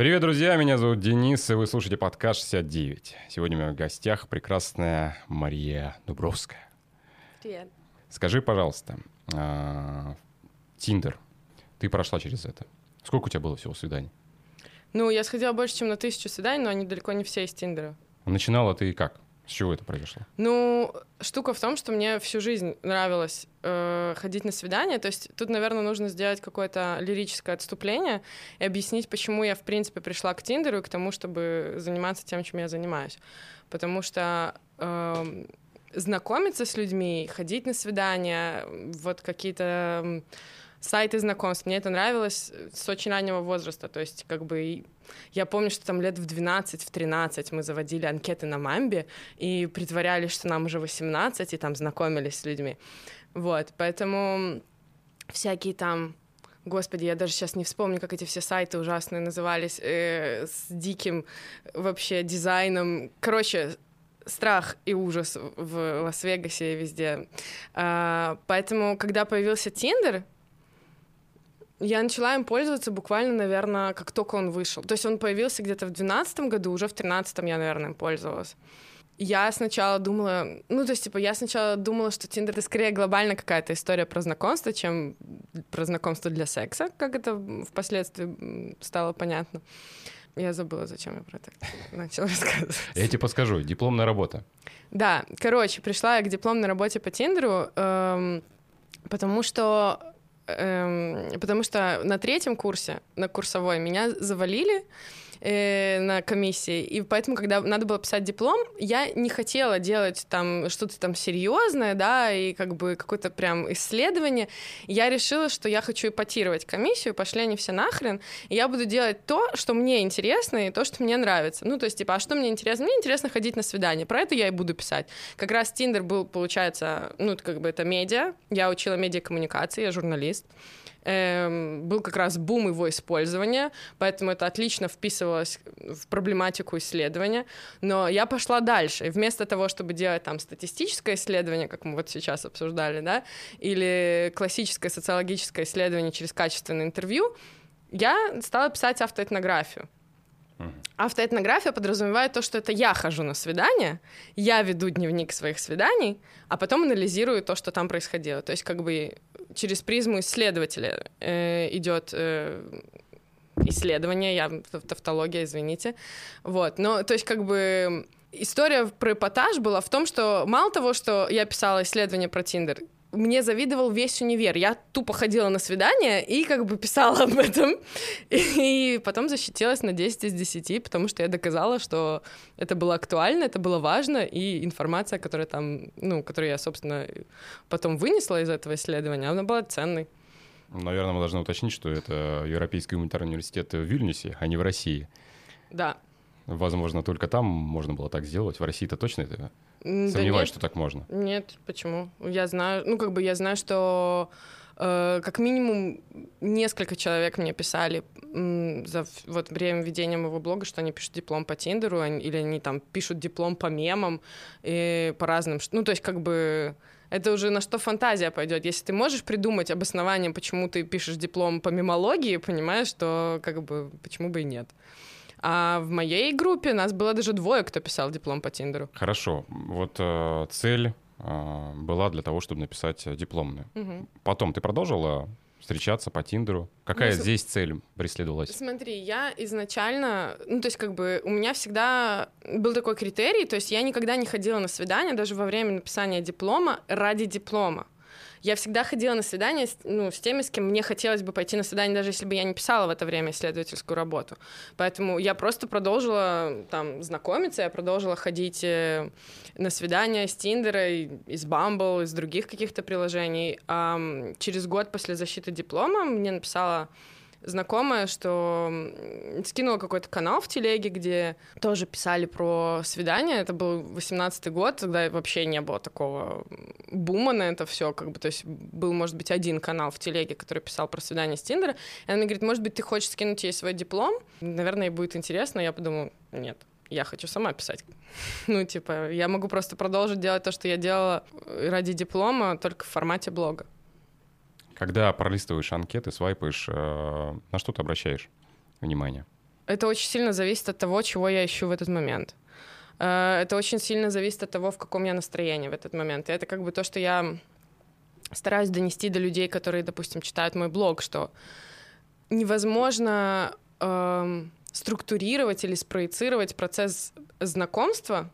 Привет, друзья, меня зовут Денис, и вы слушаете подкаст 69. Сегодня у меня в гостях прекрасная Мария Дубровская. Привет. Скажи, пожалуйста, а, Тиндер, ты прошла через это. Сколько у тебя было всего свиданий? Ну, я сходила больше, чем на тысячу свиданий, но они далеко не все из Тиндера. Начинала ты как? С чего это произошло? Ну, штука в том, что мне всю жизнь нравилось э, ходить на свидания. То есть тут, наверное, нужно сделать какое-то лирическое отступление и объяснить, почему я, в принципе, пришла к Тиндеру и к тому, чтобы заниматься тем, чем я занимаюсь. Потому что э, знакомиться с людьми, ходить на свидания, вот какие-то сайты знакомств. Мне это нравилось с очень раннего возраста. То есть, как бы, я помню, что там лет в 12, в 13 мы заводили анкеты на Мамбе и притворялись, что нам уже 18, и там знакомились с людьми. Вот, поэтому всякие там Господи, я даже сейчас не вспомню, как эти все сайты ужасные назывались, э, с диким вообще дизайном. Короче, страх и ужас в Лас-Вегасе и везде. А, поэтому, когда появился Тиндер, я начала им пользоваться буквально, наверное, как только он вышел. То есть он появился где-то в 2012 году, уже в 2013 я, наверное, им пользовалась. Я сначала думала, ну, то есть, типа, я сначала думала, что Тиндер — это скорее глобально какая-то история про знакомство, чем про знакомство для секса, как это впоследствии стало понятно. Я забыла, зачем я про это начала рассказывать. Я тебе подскажу. Дипломная работа. Да, короче, пришла я к дипломной работе по Тиндеру, эм, потому что эм, потому что на третьем курсе, на курсовой, меня завалили, э, на комиссии. И поэтому, когда надо было писать диплом, я не хотела делать там что-то там серьезное, да, и как бы какое-то прям исследование. Я решила, что я хочу ипотировать комиссию, пошли они все нахрен, и я буду делать то, что мне интересно, и то, что мне нравится. Ну, то есть, типа, а что мне интересно? Мне интересно ходить на свидание, про это я и буду писать. Как раз Тиндер был, получается, ну, как бы это медиа, я учила медиакоммуникации, я журналист эм, был как раз бум его использования, поэтому это отлично вписывалось в проблематику исследования. Но я пошла дальше. И вместо того, чтобы делать там статистическое исследование, как мы вот сейчас обсуждали, да, или классическое социологическое исследование через качественное интервью, я стала писать автоэтнографию. Автоэтнография подразумевает то, что это я хожу на свидание, я веду дневник своих свиданий, а потом анализирую то, что там происходило. То есть как бы через призму исследователя э, идет э, исследование, я тавтология, извините. Вот, но то есть как бы история про эпатаж была в том, что мало того, что я писала исследование про Тиндер, мне завидовал весь универ. Я тупо ходила на свидание и как бы писала об этом. И потом защитилась на 10 из 10, потому что я доказала, что это было актуально, это было важно, и информация, которая там, ну, которую я, собственно, потом вынесла из этого исследования, она была ценной. Наверное, мы должны уточнить, что это Европейский гуманитарный университет в Вильнюсе, а не в России. Да. Возможно, только там можно было так сделать. В России-то точно это да Сомневаюсь, нет, что так можно. Нет, почему? Я знаю, ну как бы я знаю, что э, как минимум несколько человек мне писали м, за вот время ведения моего блога, что они пишут диплом по Тиндеру, они, или они там пишут диплом по мемам и по разным, ну то есть как бы это уже на что фантазия пойдет. Если ты можешь придумать обоснование, почему ты пишешь диплом по мемологии, понимаешь, что как бы почему бы и нет. А в моей группе нас было даже двое, кто писал диплом по Тиндеру. Хорошо. Вот э, цель э, была для того, чтобы написать дипломную. Угу. Потом ты продолжила встречаться по Тиндеру? Какая ну, здесь цель преследовалась? Смотри, я изначально, ну, то есть, как бы, у меня всегда был такой критерий, то есть я никогда не ходила на свидание, даже во время написания диплома, ради диплома. Я всегда ходила на свидания ну, с теми, с кем мне хотелось бы пойти на свидание, даже если бы я не писала в это время исследовательскую работу. Поэтому я просто продолжила там знакомиться, я продолжила ходить э, на свидания с Тиндера, из Bumble, из других каких-то приложений. А через год после защиты диплома мне написала знакомая, что скинула какой-то канал в телеге, где тоже писали про свидания. Это был 18-й год, тогда вообще не было такого бума на это все, как бы, то есть был, может быть, один канал в телеге, который писал про свидание с Тиндера. И она мне говорит, может быть, ты хочешь скинуть ей свой диплом? Наверное, ей будет интересно. Я подумала, нет, я хочу сама писать. ну, типа, я могу просто продолжить делать то, что я делала ради диплома, только в формате блога. Когда пролистываешь анкеты, свайпаешь, э, на что ты обращаешь внимание? Это очень сильно зависит от того, чего я ищу в этот момент. Э, это очень сильно зависит от того, в каком я настроении в этот момент. И это как бы то, что я стараюсь донести до людей, которые, допустим, читают мой блог, что невозможно э, структурировать или спроецировать процесс знакомства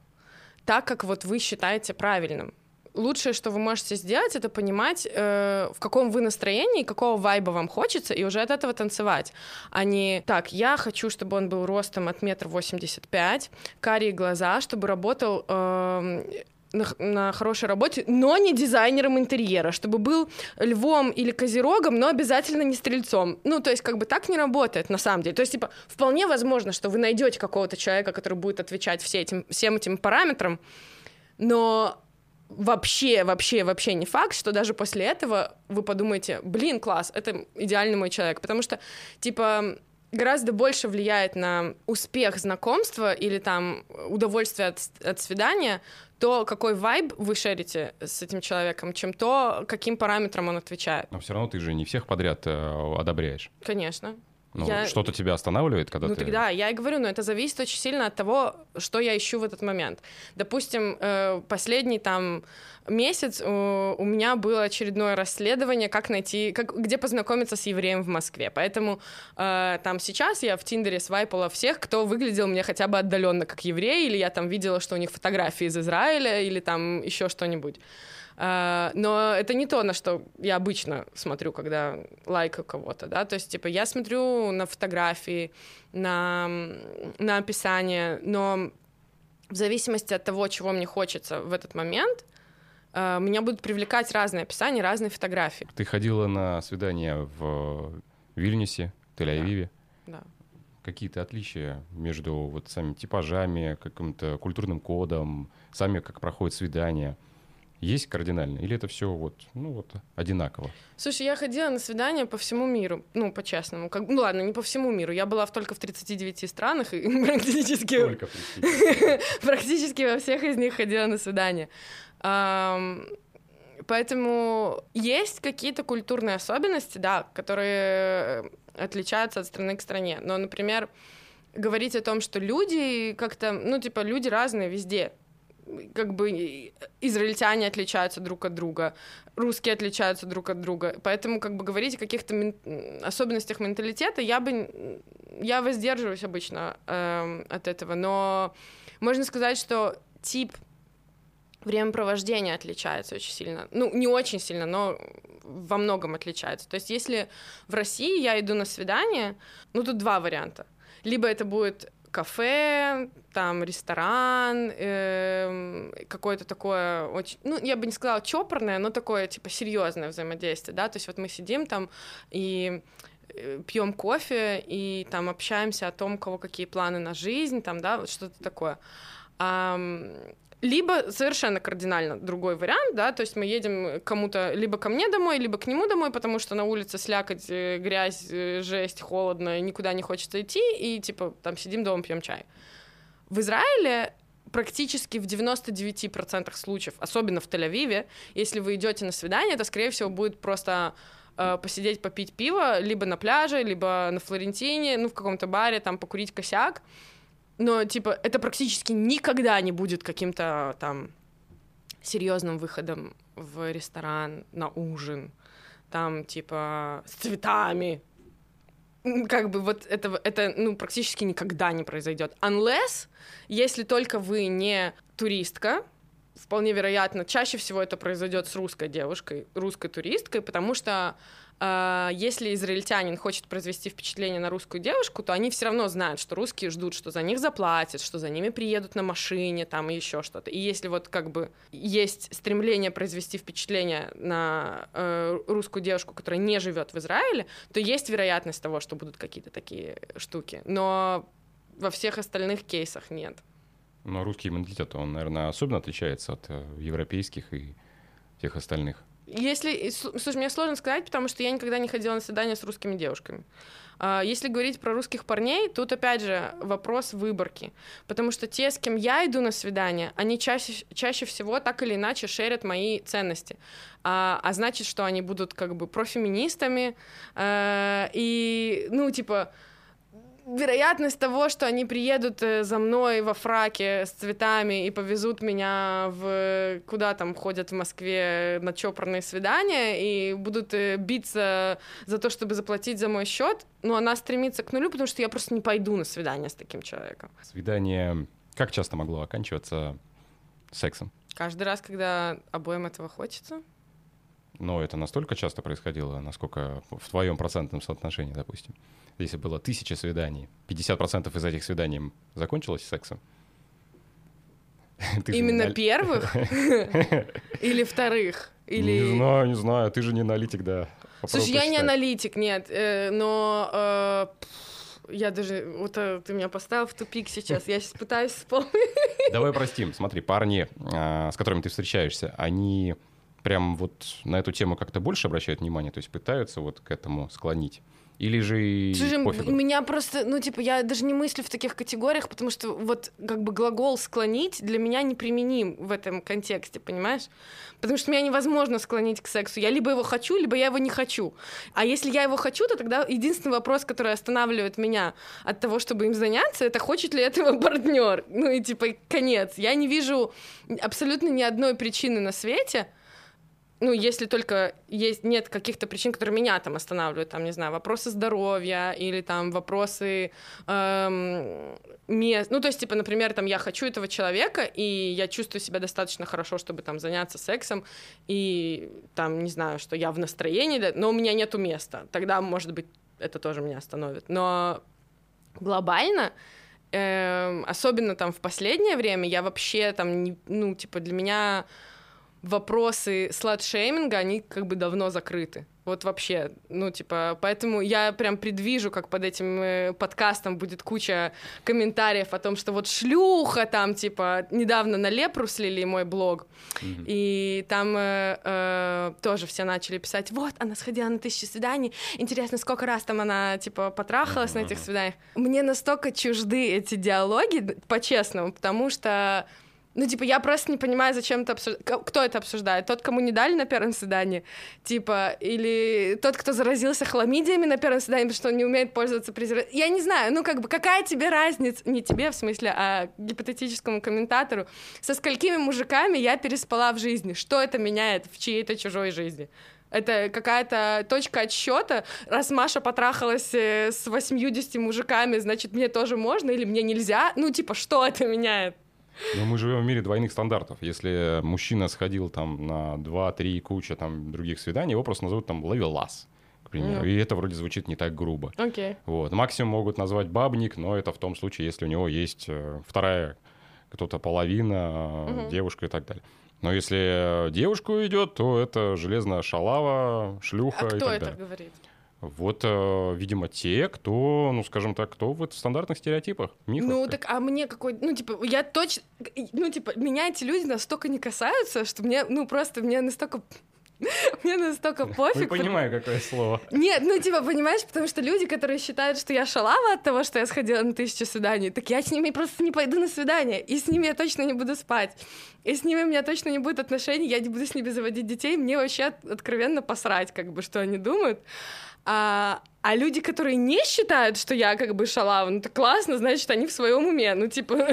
так, как вот вы считаете правильным лучшее, что вы можете сделать, это понимать, э, в каком вы настроении, какого вайба вам хочется, и уже от этого танцевать. А не так, я хочу, чтобы он был ростом от метра восемьдесят пять, карие глаза, чтобы работал э, на, на хорошей работе, но не дизайнером интерьера, чтобы был львом или козерогом, но обязательно не стрельцом. Ну, то есть, как бы так не работает на самом деле. То есть, типа, вполне возможно, что вы найдете какого-то человека, который будет отвечать все этим, всем этим параметрам, но вообще, вообще, вообще не факт, что даже после этого вы подумаете, блин, класс, это идеальный мой человек, потому что, типа, гораздо больше влияет на успех знакомства или там удовольствие от, от свидания то, какой вайб вы шерите с этим человеком, чем то, каким параметрам он отвечает. Но все равно ты же не всех подряд э, одобряешь. Конечно. Ну, я... что-то тебя останавливает, когда ну, ты... тогда я и говорю, но это зависит очень сильно от того, что я ищу в этот момент. Допустим, э, последний там месяц у меня было очередное расследование, как найти, как, где познакомиться с евреем в Москве. Поэтому э, там сейчас я в Тиндере свайпала всех, кто выглядел мне хотя бы отдаленно как еврей, или я там видела, что у них фотографии из Израиля, или там еще что-нибудь. А, но это не то, на что я обычно смотрю, когда лайкаю кого-то, да, то есть, типа, я смотрю на фотографии, на, на описание, но в зависимости от того, чего мне хочется в этот момент, а, меня будут привлекать разные описания, разные фотографии. Ты ходила на свидание в Вильнюсе, Тель-Авиве? Да. да. Какие-то отличия между вот самими типажами, каким-то культурным кодом, сами как проходит свидание? Есть кардинально? Или это все вот, ну вот, одинаково? Слушай, я ходила на свидания по всему миру, ну, по-честному. Как, ну, ладно, не по всему миру. Я была в, только в 39 странах и практически... Только практически во всех из них ходила на свидания. Поэтому есть какие-то культурные особенности, да, которые отличаются от страны к стране. Но, например, говорить о том, что люди как-то, ну, типа, люди разные везде как бы израильтяне отличаются друг от друга, русские отличаются друг от друга. Поэтому как бы говорить о каких-то мен... особенностях менталитета я бы... Я воздерживаюсь обычно э, от этого, но можно сказать, что тип времяпровождения отличается очень сильно. Ну, не очень сильно, но во многом отличается. То есть если в России я иду на свидание, ну, тут два варианта. Либо это будет кафе, там ресторан, э, какое-то такое очень, ну, я бы не сказала чопорное, но такое, типа, серьезное взаимодействие, да, то есть вот мы сидим там и э, пьем кофе и там общаемся о том, у кого какие планы на жизнь, там, да, вот что-то такое. Либо совершенно кардинально другой вариант, да, то есть мы едем кому-то либо ко мне домой, либо к нему домой, потому что на улице слякоть, э, грязь, э, жесть, холодно, никуда не хочется идти, и типа там сидим дома, пьем чай. В Израиле практически в 99% случаев, особенно в Тель-Авиве, если вы идете на свидание, это, скорее всего, будет просто э, посидеть, попить пиво, либо на пляже, либо на Флорентине, ну, в каком-то баре, там, покурить косяк, но, типа, это практически никогда не будет каким-то там серьезным выходом в ресторан на ужин, там, типа, с цветами. Как бы вот это, это ну, практически никогда не произойдет. Unless, если только вы не туристка, вполне вероятно, чаще всего это произойдет с русской девушкой, русской туристкой, потому что если израильтянин хочет произвести впечатление на русскую девушку, то они все равно знают, что русские ждут, что за них заплатят, что за ними приедут на машине, там и еще что-то. И если вот как бы есть стремление произвести впечатление на э, русскую девушку, которая не живет в Израиле, то есть вероятность того, что будут какие-то такие штуки. Но во всех остальных кейсах нет. Но русский менталитет, он, наверное, особенно отличается от э, европейских и всех остальных. Если, слушай, мне сложно сказать, потому что я никогда не ходила на свидания с русскими девушками. А, если говорить про русских парней, тут опять же вопрос выборки. Потому что те, с кем я иду на свидание, они чаще, чаще всего так или иначе шерят мои ценности. А, а значит, что они будут как бы профеминистами. А, и, ну, типа, вероятность того, что они приедут э, за мной во фраке с цветами и повезут меня в куда там ходят в Москве на чопорные свидания и будут э, биться за то, чтобы заплатить за мой счет, но она стремится к нулю, потому что я просто не пойду на свидание с таким человеком. Свидание как часто могло оканчиваться сексом? Каждый раз, когда обоим этого хочется. Но это настолько часто происходило, насколько в твоем процентном соотношении, допустим. Если было тысяча свиданий, 50% из этих свиданий закончилось сексом? Именно первых? Или вторых? Или... Не знаю, не знаю. Ты же не аналитик, да. Слушай, я не аналитик, нет. Э, но э, я даже... Вот э, ты меня поставил в тупик сейчас. Я сейчас пытаюсь вспомнить. Давай простим. Смотри, парни, а, с которыми ты встречаешься, они прям вот на эту тему как-то больше обращают внимание, то есть пытаются вот к этому склонить. Или же Слушай, пофигу? меня просто, ну, типа, я даже не мыслю в таких категориях, потому что вот как бы глагол «склонить» для меня неприменим в этом контексте, понимаешь? Потому что меня невозможно склонить к сексу. Я либо его хочу, либо я его не хочу. А если я его хочу, то тогда единственный вопрос, который останавливает меня от того, чтобы им заняться, это хочет ли этого партнер. Ну и типа конец. Я не вижу абсолютно ни одной причины на свете, ну, если только есть, нет каких-то причин, которые меня там останавливают, там, не знаю, вопросы здоровья или там вопросы эм, мест, ну, то есть, типа, например, там, я хочу этого человека, и я чувствую себя достаточно хорошо, чтобы там заняться сексом, и там, не знаю, что я в настроении, но у меня нету места, тогда, может быть, это тоже меня остановит, но глобально эм, особенно там в последнее время я вообще там, не, ну, типа, для меня вопросы слад-шейминга, они как бы давно закрыты. Вот вообще, ну, типа, поэтому я прям предвижу, как под этим э, подкастом будет куча комментариев о том, что вот шлюха там, типа, недавно на Лепру слили мой блог, mm-hmm. и там э, э, тоже все начали писать, вот, она сходила на тысячу свиданий, интересно, сколько раз там она, типа, потрахалась mm-hmm. на этих свиданиях. Мне настолько чужды эти диалоги, по-честному, потому что ну, типа, я просто не понимаю, зачем это обсуждать. Кто это обсуждает? Тот, кому не дали на первом свидании? Типа, или тот, кто заразился хламидиями на первом свидании, потому что он не умеет пользоваться презервативом? Я не знаю, ну, как бы, какая тебе разница? Не тебе, в смысле, а гипотетическому комментатору. Со сколькими мужиками я переспала в жизни? Что это меняет в чьей-то чужой жизни? Это какая-то точка отсчета. Раз Маша потрахалась э, с 80 мужиками, значит, мне тоже можно или мне нельзя? Ну, типа, что это меняет? Но мы живем в мире двойных стандартов. Если мужчина сходил там на 2-3 куча там других свиданий, его просто назовут там ловелас к примеру. Mm. И это вроде звучит не так грубо. Okay. Вот. Максимум могут назвать бабник, но это в том случае, если у него есть э, вторая кто-то половина, mm-hmm. девушка и так далее. Но если девушку идет, то это железная шалава, шлюха а и так это далее. говорит? Вот, э, видимо, те, кто, ну, скажем так, кто в стандартных стереотипах, мифах. Ну, так, а мне какой, ну, типа, я точно, ну, типа, меня эти люди настолько не касаются, что мне, ну, просто мне настолько мне настолько пофиг. Не понимаю, какое слово. Нет, ну типа, понимаешь, потому что люди, которые считают, что я шалава от того, что я сходила на тысячу свиданий, так я с ними просто не пойду на свидание, и с ними я точно не буду спать. И с ними у меня точно не будет отношений, я не буду с ними заводить детей, мне вообще откровенно посрать, как бы, что они думают. А, а люди, которые не считают, что я как бы шалава, ну так классно, значит, они в своем уме. Ну, типа,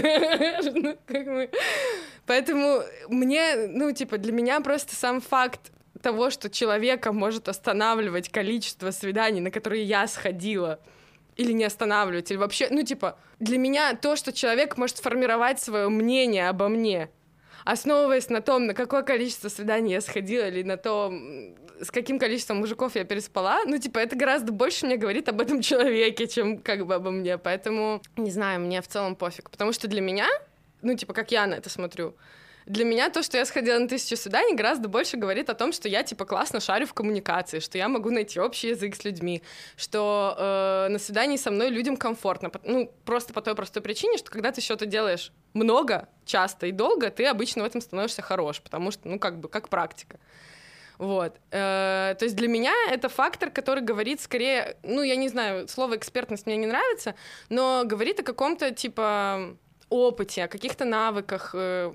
ну. Поэтому мне, ну, типа, для меня просто сам факт того, что человека может останавливать количество свиданий, на которые я сходила, или не останавливать, или вообще, ну, типа, для меня то, что человек может формировать свое мнение обо мне, основываясь на том, на какое количество свиданий я сходила, или на том, с каким количеством мужиков я переспала, ну, типа, это гораздо больше мне говорит об этом человеке, чем как бы обо мне. Поэтому, не знаю, мне в целом пофиг. Потому что для меня, ну, типа, как я на это смотрю, для меня то, что я сходила на тысячу свиданий, гораздо больше говорит о том, что я, типа, классно шарю в коммуникации, что я могу найти общий язык с людьми, что э, на свидании со мной людям комфортно. Ну, просто по той простой причине, что когда ты что-то делаешь много, часто и долго, ты обычно в этом становишься хорош, потому что, ну, как бы, как практика. Вот. Э, то есть для меня это фактор, который говорит скорее, ну, я не знаю, слово экспертность мне не нравится, но говорит о каком-то, типа, опыте, о каких-то навыках, э,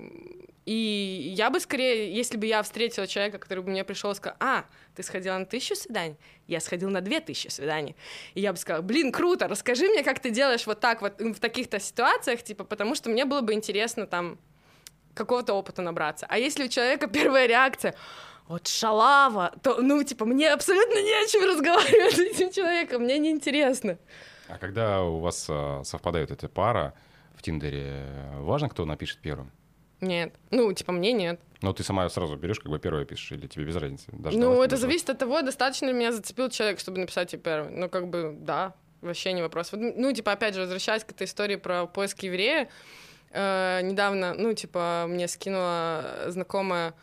И я бы скорее, если бы я встретила человека, который бы мне пришел и сказал, а, ты сходила на тысячу свиданий, я сходил на две тысячи свиданий. И я бы сказала, блин, круто, расскажи мне, как ты делаешь вот так вот в таких-то ситуациях, типа, потому что мне было бы интересно там какого-то опыта набраться. А если у человека первая реакция, вот шалава, то, ну, типа, мне абсолютно не о чем разговаривать с этим человеком, мне неинтересно. А когда у вас а, совпадает эта пара в Тиндере, важно, кто напишет первым? Нет. Ну, типа, мне нет. Но ты сама сразу берешь, как бы первое пишешь, или тебе без разницы? Даже ну, это зависит от того, достаточно ли меня зацепил человек, чтобы написать тебе первый. Ну, как бы, да, вообще не вопрос. Ну, типа, опять же, возвращаясь к этой истории про поиск еврея, э, недавно, ну, типа, мне скинула знакомая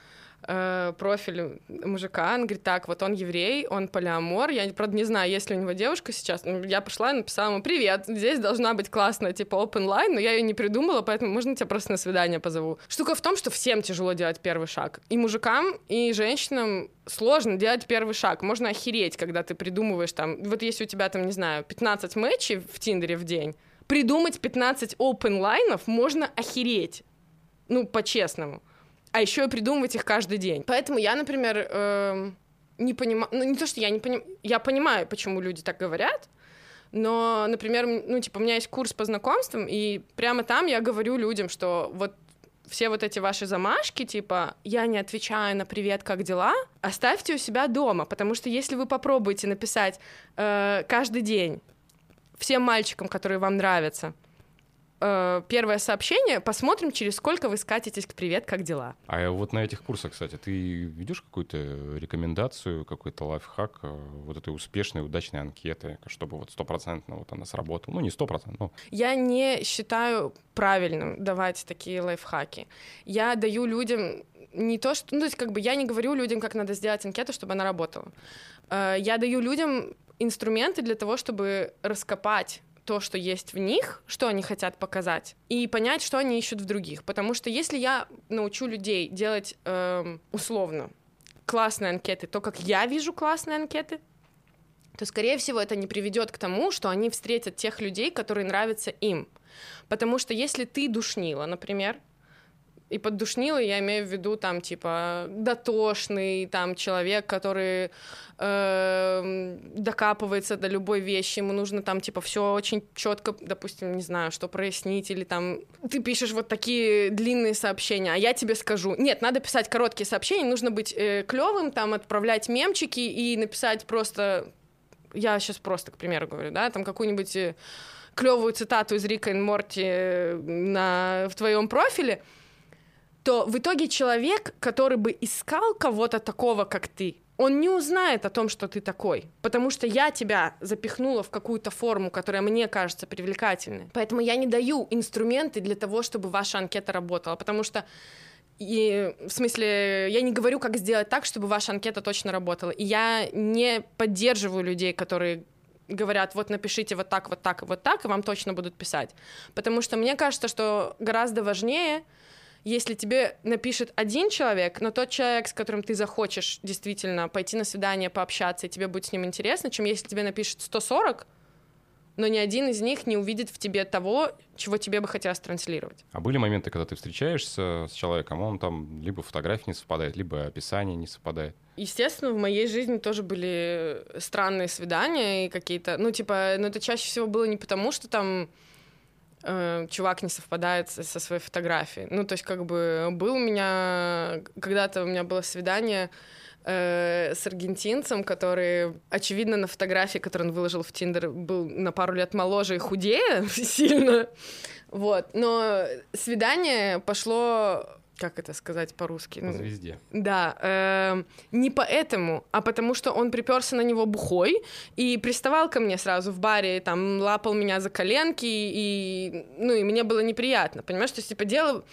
э, профиль мужика, он говорит, так, вот он еврей, он полиамор, я, правда, не знаю, есть ли у него девушка сейчас, я пошла и написала ему, привет, здесь должна быть классная, типа, open line, но я ее не придумала, поэтому можно тебя просто на свидание позову. Штука в том, что всем тяжело делать первый шаг, и мужикам, и женщинам сложно делать первый шаг, можно охереть, когда ты придумываешь там, вот если у тебя там, не знаю, 15 матчей в Тиндере в день, придумать 15 open лайнов можно охереть, ну, по-честному а еще и придумывать их каждый день. Поэтому я, например, э, не понимаю, ну не то, что я не понимаю, я понимаю, почему люди так говорят, но, например, ну типа у меня есть курс по знакомствам, и прямо там я говорю людям, что вот все вот эти ваши замашки, типа «я не отвечаю на привет, как дела», оставьте у себя дома, потому что если вы попробуете написать э, каждый день всем мальчикам, которые вам нравятся, э, первое сообщение, посмотрим, через сколько вы скатитесь к «Привет, как дела?». А вот на этих курсах, кстати, ты ведешь какую-то рекомендацию, какой-то лайфхак э, вот этой успешной, удачной анкеты, чтобы вот стопроцентно вот она сработала? Ну, не стопроцентно, но... Я не считаю правильным давать такие лайфхаки. Я даю людям не то, что... Ну, то есть как бы я не говорю людям, как надо сделать анкету, чтобы она работала. Э, я даю людям инструменты для того, чтобы раскопать то, что есть в них, что они хотят показать, и понять, что они ищут в других. Потому что если я научу людей делать эм, условно классные анкеты, то, как я вижу классные анкеты, то, скорее всего, это не приведет к тому, что они встретят тех людей, которые нравятся им. Потому что если ты душнила, например, и под душнилой я имею в виду там типа дотошный там человек, который э, докапывается до любой вещи, ему нужно там типа все очень четко, допустим, не знаю, что прояснить или там ты пишешь вот такие длинные сообщения, а я тебе скажу, нет, надо писать короткие сообщения, нужно быть э, клевым, там отправлять мемчики и написать просто, я сейчас просто к примеру говорю, да, там какую-нибудь э, клевую цитату из Рика и Морти э, на в твоем профиле то в итоге человек, который бы искал кого-то такого, как ты, он не узнает о том, что ты такой, потому что я тебя запихнула в какую-то форму, которая мне кажется привлекательной. Поэтому я не даю инструменты для того, чтобы ваша анкета работала, потому что и, в смысле, я не говорю, как сделать так, чтобы ваша анкета точно работала. И я не поддерживаю людей, которые говорят, вот напишите вот так, вот так, вот так, и вам точно будут писать. Потому что мне кажется, что гораздо важнее если тебе напишет один человек, но тот человек, с которым ты захочешь действительно пойти на свидание, пообщаться, и тебе будет с ним интересно, чем если тебе напишет 140, но ни один из них не увидит в тебе того, чего тебе бы хотелось транслировать. А были моменты, когда ты встречаешься с человеком, он там либо фотография не совпадает, либо описание не совпадает? Естественно, в моей жизни тоже были странные свидания и какие-то, ну, типа, ну, это чаще всего было не потому, что там э, чувак не совпадает со своей фотографией. Ну, то есть, как бы, был у меня... Когда-то у меня было свидание э, с аргентинцем, который, очевидно, на фотографии, которую он выложил в Тиндер, был на пару лет моложе и худее сильно. Вот. Но свидание пошло как это сказать по-русски? По звезде. Да, э, не поэтому, а потому что он приперся на него бухой и приставал ко мне сразу в баре, там лапал меня за коленки и, ну, и мне было неприятно, понимаешь, то есть типа дело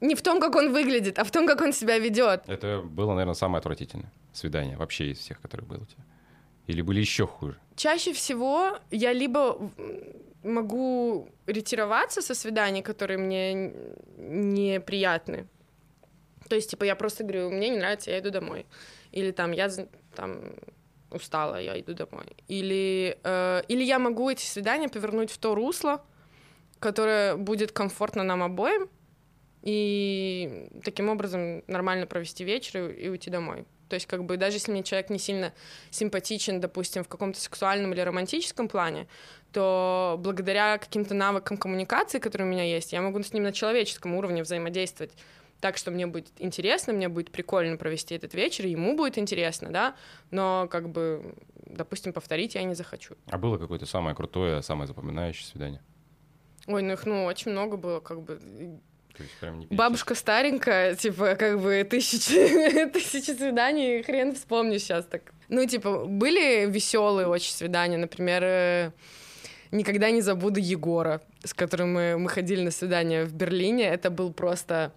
не в том, как он выглядит, а в том, как он себя ведет. Это было, наверное, самое отвратительное свидание вообще из всех, которые было у тебя. Или были еще хуже? Чаще всего я либо могу ретироваться со свиданий, которые мне неприятны, то есть, типа, я просто говорю, мне не нравится, я иду домой. Или там, я там устала, я иду домой. Или, э, или я могу эти свидания повернуть в то русло, которое будет комфортно нам обоим, и таким образом нормально провести вечер и, и уйти домой. То есть, как бы, даже если мне человек не сильно симпатичен, допустим, в каком-то сексуальном или романтическом плане, то благодаря каким-то навыкам коммуникации, которые у меня есть, я могу с ним на человеческом уровне взаимодействовать так, что мне будет интересно, мне будет прикольно провести этот вечер, ему будет интересно, да, но как бы, допустим, повторить я не захочу. А было какое-то самое крутое, самое запоминающее свидание? Ой, ну их, ну, очень много было, как бы, Бабушка старенькая, типа, как бы тысячи, тысячи свиданий, хрен вспомню сейчас так. Ну, типа, были веселые очень свидания, например, э, никогда не забуду Егора, с которым мы, мы ходили на свидание в Берлине. Это был просто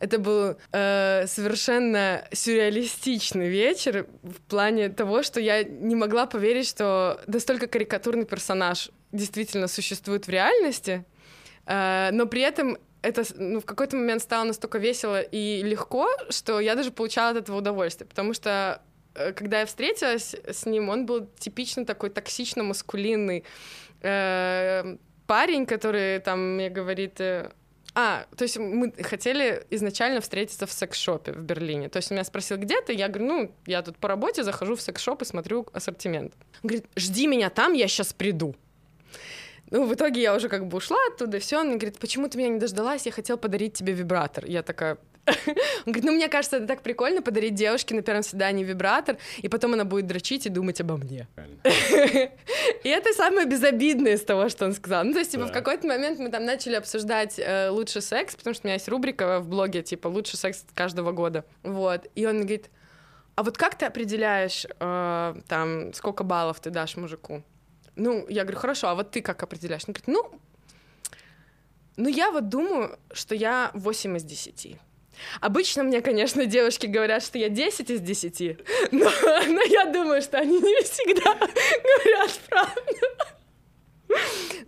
это был э, совершенно сюрреалистичный вечер в плане того, что я не могла поверить, что настолько карикатурный персонаж действительно существует в реальности, э, но при этом это ну, в какой-то момент стало настолько весело и легко, что я даже получала от этого удовольствие, потому что э, когда я встретилась с ним, он был типично такой токсично-маскулинный э, парень, который там мне говорит, э, а, то есть мы хотели изначально встретиться в секс-шопе в Берлине. То есть он меня спросил, где ты? Я говорю, ну, я тут по работе захожу в секс-шоп и смотрю ассортимент. Он говорит, жди меня там, я сейчас приду. Ну, в итоге я уже как бы ушла оттуда, все. Он говорит, почему ты меня не дождалась? Я хотел подарить тебе вибратор. Я такая, он говорит, ну, мне кажется, это так прикольно подарить девушке на первом свидании вибратор, и потом она будет дрочить и думать обо мне. И это самое безобидное из того, что он сказал. Ну, то есть, типа, в какой-то момент мы там начали обсуждать э, лучший секс, потому что у меня есть рубрика в блоге, типа, лучший секс каждого года. Вот. И он говорит, а вот как ты определяешь, э, там, сколько баллов ты дашь мужику? Ну, я говорю, хорошо, а вот ты как определяешь? Он говорит, ну, ну, я вот думаю, что я 8 из 10. Обычно мне, конечно, девушки говорят, что я 10 из 10, но, но я думаю, что они не всегда говорят правду.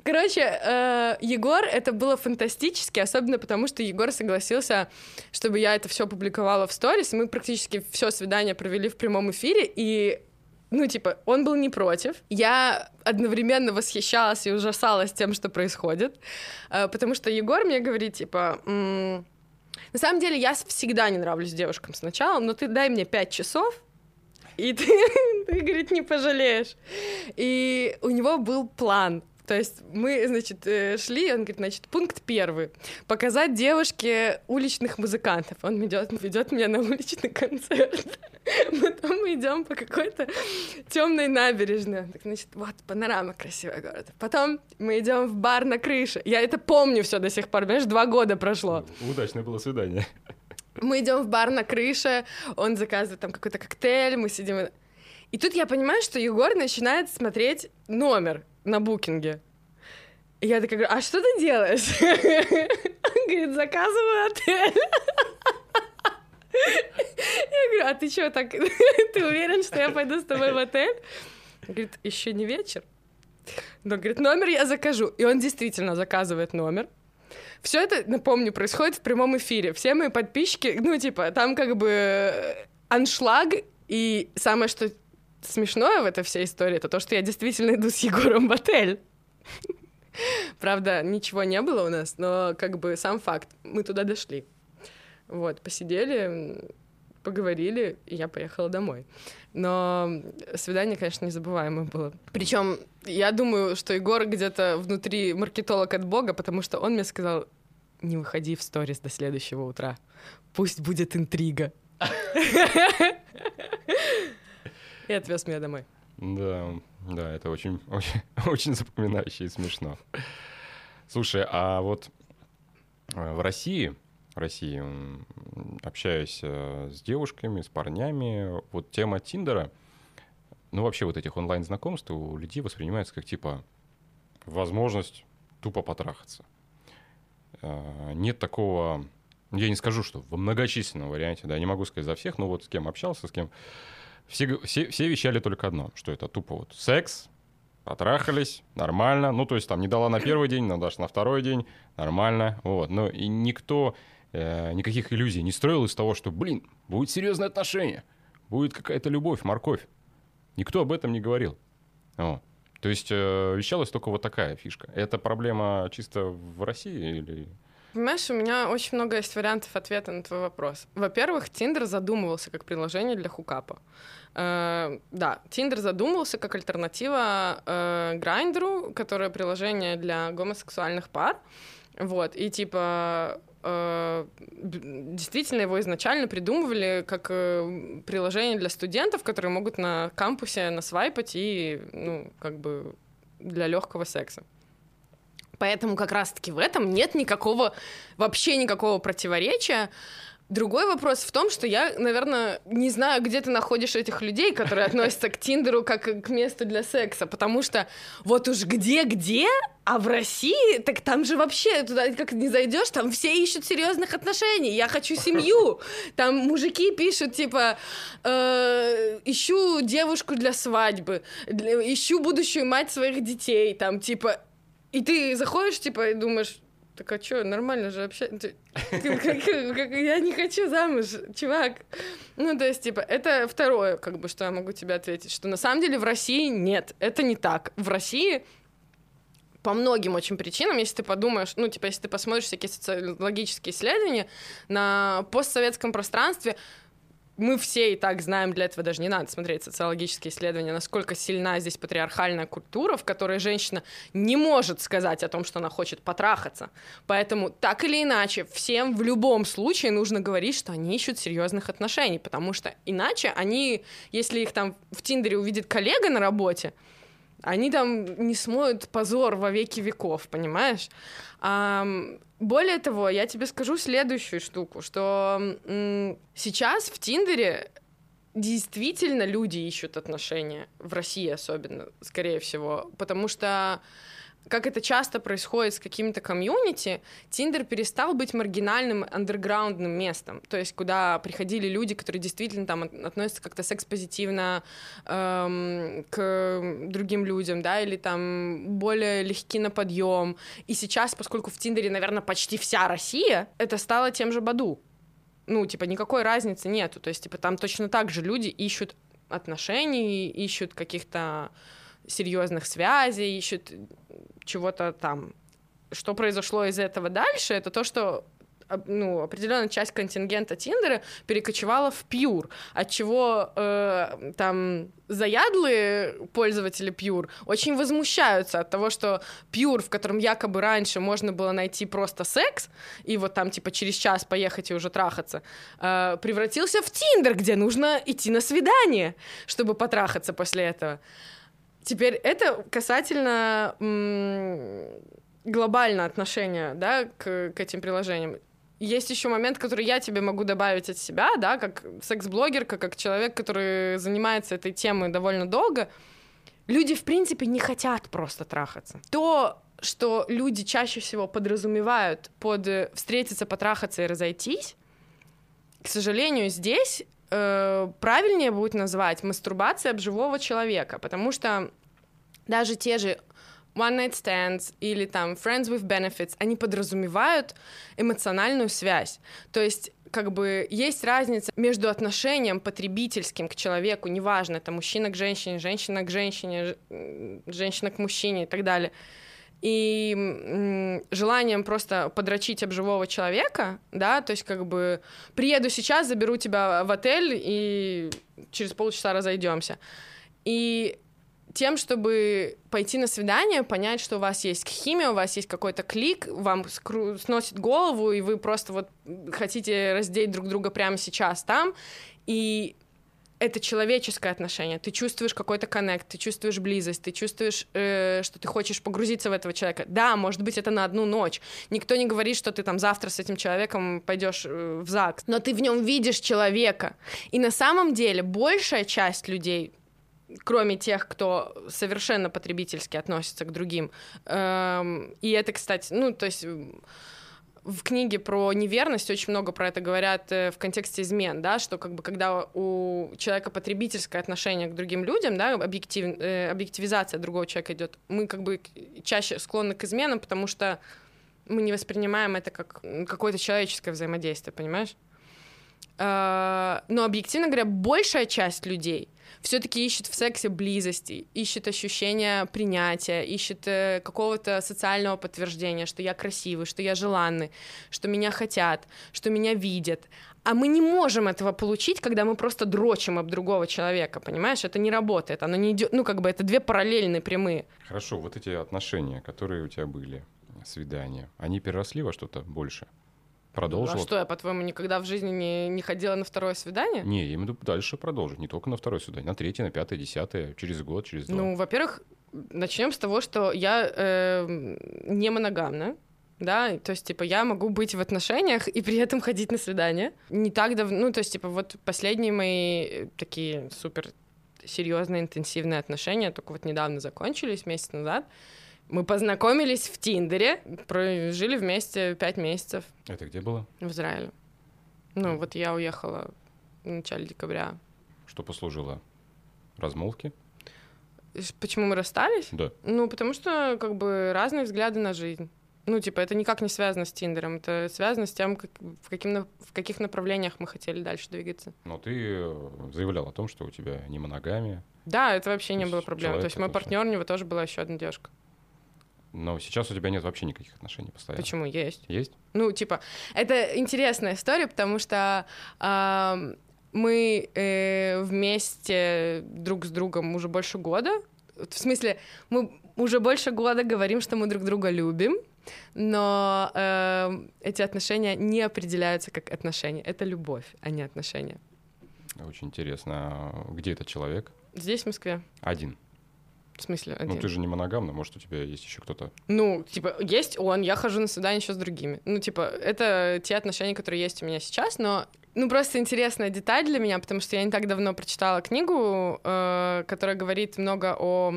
Короче, э, Егор, это было фантастически, особенно потому, что Егор согласился, чтобы я это все публиковала в сторис. Мы практически все свидание провели в прямом эфире, и ну, типа, он был не против. Я одновременно восхищалась и ужасалась тем, что происходит, э, потому что Егор мне говорит, типа, на самом деле, я всегда не нравлюсь девушкам сначала, но ты дай мне пять часов, и ты, ты, говорит, не пожалеешь. И у него был план. То есть мы, значит, э, шли, он говорит, значит, пункт первый. Показать девушке уличных музыкантов. Он ведет, ведет меня на уличный концерт. Потом мы идем по какой-то темной набережной. Так, значит, вот панорама красивая города. Потом мы идем в бар на крыше. Я это помню все до сих пор, понимаешь, два года прошло. Удачное было свидание. Мы идем в бар на крыше, он заказывает там какой-то коктейль, мы сидим. И тут я понимаю, что Егор начинает смотреть номер на букинге. И я такая говорю, а что ты делаешь? Он говорит, заказываю отель. Я говорю, а ты что, так, ты уверен, что я пойду с тобой в отель? Говорит, еще не вечер. Но, говорит, номер я закажу. И он действительно заказывает номер. Все это, напомню, происходит в прямом эфире. Все мои подписчики, ну, типа, там как бы аншлаг, и самое, что смешное в этой всей истории, это то, что я действительно иду с Егором в отель. Правда, ничего не было у нас, но как бы сам факт, мы туда дошли. Вот, посидели, поговорили, и я поехала домой. Но свидание, конечно, незабываемое было. Причем я думаю, что Егор где-то внутри маркетолог от Бога, потому что он мне сказал, не выходи в сторис до следующего утра. Пусть будет интрига. И отвез меня домой. Да, да, это очень, очень, очень запоминающе и смешно. Слушай, а вот э, в России, России общаюсь э, с девушками, с парнями, вот тема Тиндера, ну вообще вот этих онлайн-знакомств у людей воспринимается как типа возможность тупо потрахаться. Э, нет такого, я не скажу, что в многочисленном варианте, да, не могу сказать за всех, но вот с кем общался, с кем все, все, все вещали только одно, что это тупо вот секс, потрахались, нормально. Ну, то есть там не дала на первый день, но дашь на второй день, нормально. Вот. Но и никто э, никаких иллюзий не строил из того, что, блин, будет серьезное отношение, будет какая-то любовь, морковь. Никто об этом не говорил. Вот. То есть э, вещалась только вот такая фишка. Это проблема чисто в России или Понимаешь, у меня очень много есть вариантов ответа на твой вопрос. Во-первых, Тиндер задумывался как приложение для hookup а. Э, да, Тиндер задумывался как альтернатива э, Грайндеру, которое приложение для гомосексуальных пар. Вот, и типа действительно его изначально придумывали как э, приложение для студентов, которые могут на кампусе насвайпать и, ну, как бы для легкого секса. Поэтому как раз-таки в этом нет никакого, вообще никакого противоречия. Другой вопрос в том, что я, наверное, не знаю, где ты находишь этих людей, которые относятся к Тиндеру как к месту для секса, потому что вот уж где-где, а в России, так там же вообще туда как не зайдешь, там все ищут серьезных отношений. Я хочу семью. Там мужики пишут типа э, ищу девушку для свадьбы, для, ищу будущую мать своих детей, там типа. И ты заходишь типа и думаешь так а что, нормально же общаться. Я не хочу замуж, чувак. Ну, то есть, типа, это второе, как бы, что я могу тебе ответить, что на самом деле в России нет, это не так. В России по многим очень причинам, если ты подумаешь, ну, типа, если ты посмотришь всякие социологические исследования на постсоветском пространстве, мы все и так знаем, для этого даже не надо смотреть социологические исследования, насколько сильна здесь патриархальная культура, в которой женщина не может сказать о том, что она хочет потрахаться. Поэтому так или иначе, всем в любом случае нужно говорить, что они ищут серьезных отношений, потому что иначе они, если их там в Тиндере увидит коллега на работе, они там не смоют позор во веки веков, понимаешь? А, более того, я тебе скажу следующую штуку, что сейчас в Тиндере действительно люди ищут отношения, в России особенно, скорее всего, потому что как это часто происходит с какими-то комьюнити, Тиндер перестал быть маргинальным андерграундным местом, то есть куда приходили люди, которые действительно там относятся как-то секс-позитивно эм, к другим людям, да, или там более легки на подъем. И сейчас, поскольку в Тиндере, наверное, почти вся Россия, это стало тем же Баду. Ну, типа, никакой разницы нету. То есть, типа, там точно так же люди ищут отношений, ищут каких-то серьезных связей, ищут чего-то там. Что произошло из этого дальше, это то, что ну, определенная часть контингента Тиндера перекочевала в Пьюр, от чего э, там заядлые пользователи Пьюр очень возмущаются от того, что Пьюр, в котором якобы раньше можно было найти просто секс, и вот там типа через час поехать и уже трахаться, э, превратился в Тиндер, где нужно идти на свидание, чтобы потрахаться после этого. Теперь это касательно глобально отношения, да, к, к этим приложениям. Есть еще момент, который я тебе могу добавить от себя, да, как секс-блогерка, как человек, который занимается этой темой довольно долго. Люди, в принципе, не хотят просто трахаться. То, что люди чаще всего подразумевают под э, встретиться, потрахаться и разойтись, к сожалению, здесь э, правильнее будет назвать мастурбация об живого человека, потому что даже те же one night stands или там friends with benefits, они подразумевают эмоциональную связь. То есть как бы есть разница между отношением потребительским к человеку, неважно, это мужчина к женщине, женщина к женщине, женщина к мужчине и так далее, и желанием просто подрочить об живого человека, да, то есть как бы приеду сейчас, заберу тебя в отель и через полчаса разойдемся. И тем, чтобы пойти на свидание, понять, что у вас есть химия, у вас есть какой-то клик, вам скру- сносит голову, и вы просто вот хотите раздеть друг друга прямо сейчас там, и это человеческое отношение. Ты чувствуешь какой-то коннект, ты чувствуешь близость, ты чувствуешь, э, что ты хочешь погрузиться в этого человека. Да, может быть, это на одну ночь. Никто не говорит, что ты там завтра с этим человеком пойдешь э, в ЗАГС, но ты в нем видишь человека. И на самом деле большая часть людей, кроме тех, кто совершенно потребительски относится к другим. Эм, и это, кстати, ну, то есть в книге про неверность очень много про это говорят э, в контексте измен, да, что как бы когда у человека потребительское отношение к другим людям, да, объектив, э, объективизация другого человека идет, мы как бы чаще склонны к изменам, потому что мы не воспринимаем это как какое-то человеческое взаимодействие, понимаешь? Э, но объективно говоря, большая часть людей — все-таки ищет в сексе близости, ищет ощущения принятия, ищет э, какого-то социального подтверждения, что я красивый, что я желанный, что меня хотят, что меня видят. А мы не можем этого получить, когда мы просто дрочим об другого человека, понимаешь? Это не работает, оно не идет, ну как бы это две параллельные прямые. Хорошо, вот эти отношения, которые у тебя были, свидания, они переросли во что-то больше? Продолжила? А что, я, по-твоему, никогда в жизни не, не ходила на второе свидание? Не, я имею в виду дальше продолжить. Не только на второе свидание, на третье, на пятое, десятое, через год, через два. Ну, во-первых, начнем с того, что я э, не моногамна. Да, то есть, типа, я могу быть в отношениях и при этом ходить на свидание. Не так давно, ну, то есть, типа, вот последние мои э, такие супер серьезные, интенсивные отношения только вот недавно закончились, месяц назад. Мы познакомились в Тиндере, прожили вместе пять месяцев. Это где было? В Израиле. Ну, вот я уехала в начале декабря. Что послужило размолвке? Почему мы расстались? Да. Ну, потому что, как бы, разные взгляды на жизнь. Ну, типа, это никак не связано с Тиндером, это связано с тем, как, в, каким, в каких направлениях мы хотели дальше двигаться. Но ты э, заявлял о том, что у тебя не моногамия. Да, это вообще не было проблемы. То есть мой партнер, у него тоже была еще одна девушка. Но сейчас у тебя нет вообще никаких отношений постоянно. Почему? Есть. Есть? Ну, типа, это интересная история, потому что э, мы э, вместе друг с другом уже больше года. В смысле, мы уже больше года говорим, что мы друг друга любим, но э, эти отношения не определяются как отношения. Это любовь, а не отношения. Очень интересно. Где этот человек? Здесь, в Москве. Один. В смысле один? Ну, ты же не моногамна, может, у тебя есть еще кто-то? Ну, типа, есть он, я хожу на свидание еще с другими. Ну, типа, это те отношения, которые есть у меня сейчас, но ну, просто интересная деталь для меня, потому что я не так давно прочитала книгу, э, которая говорит много о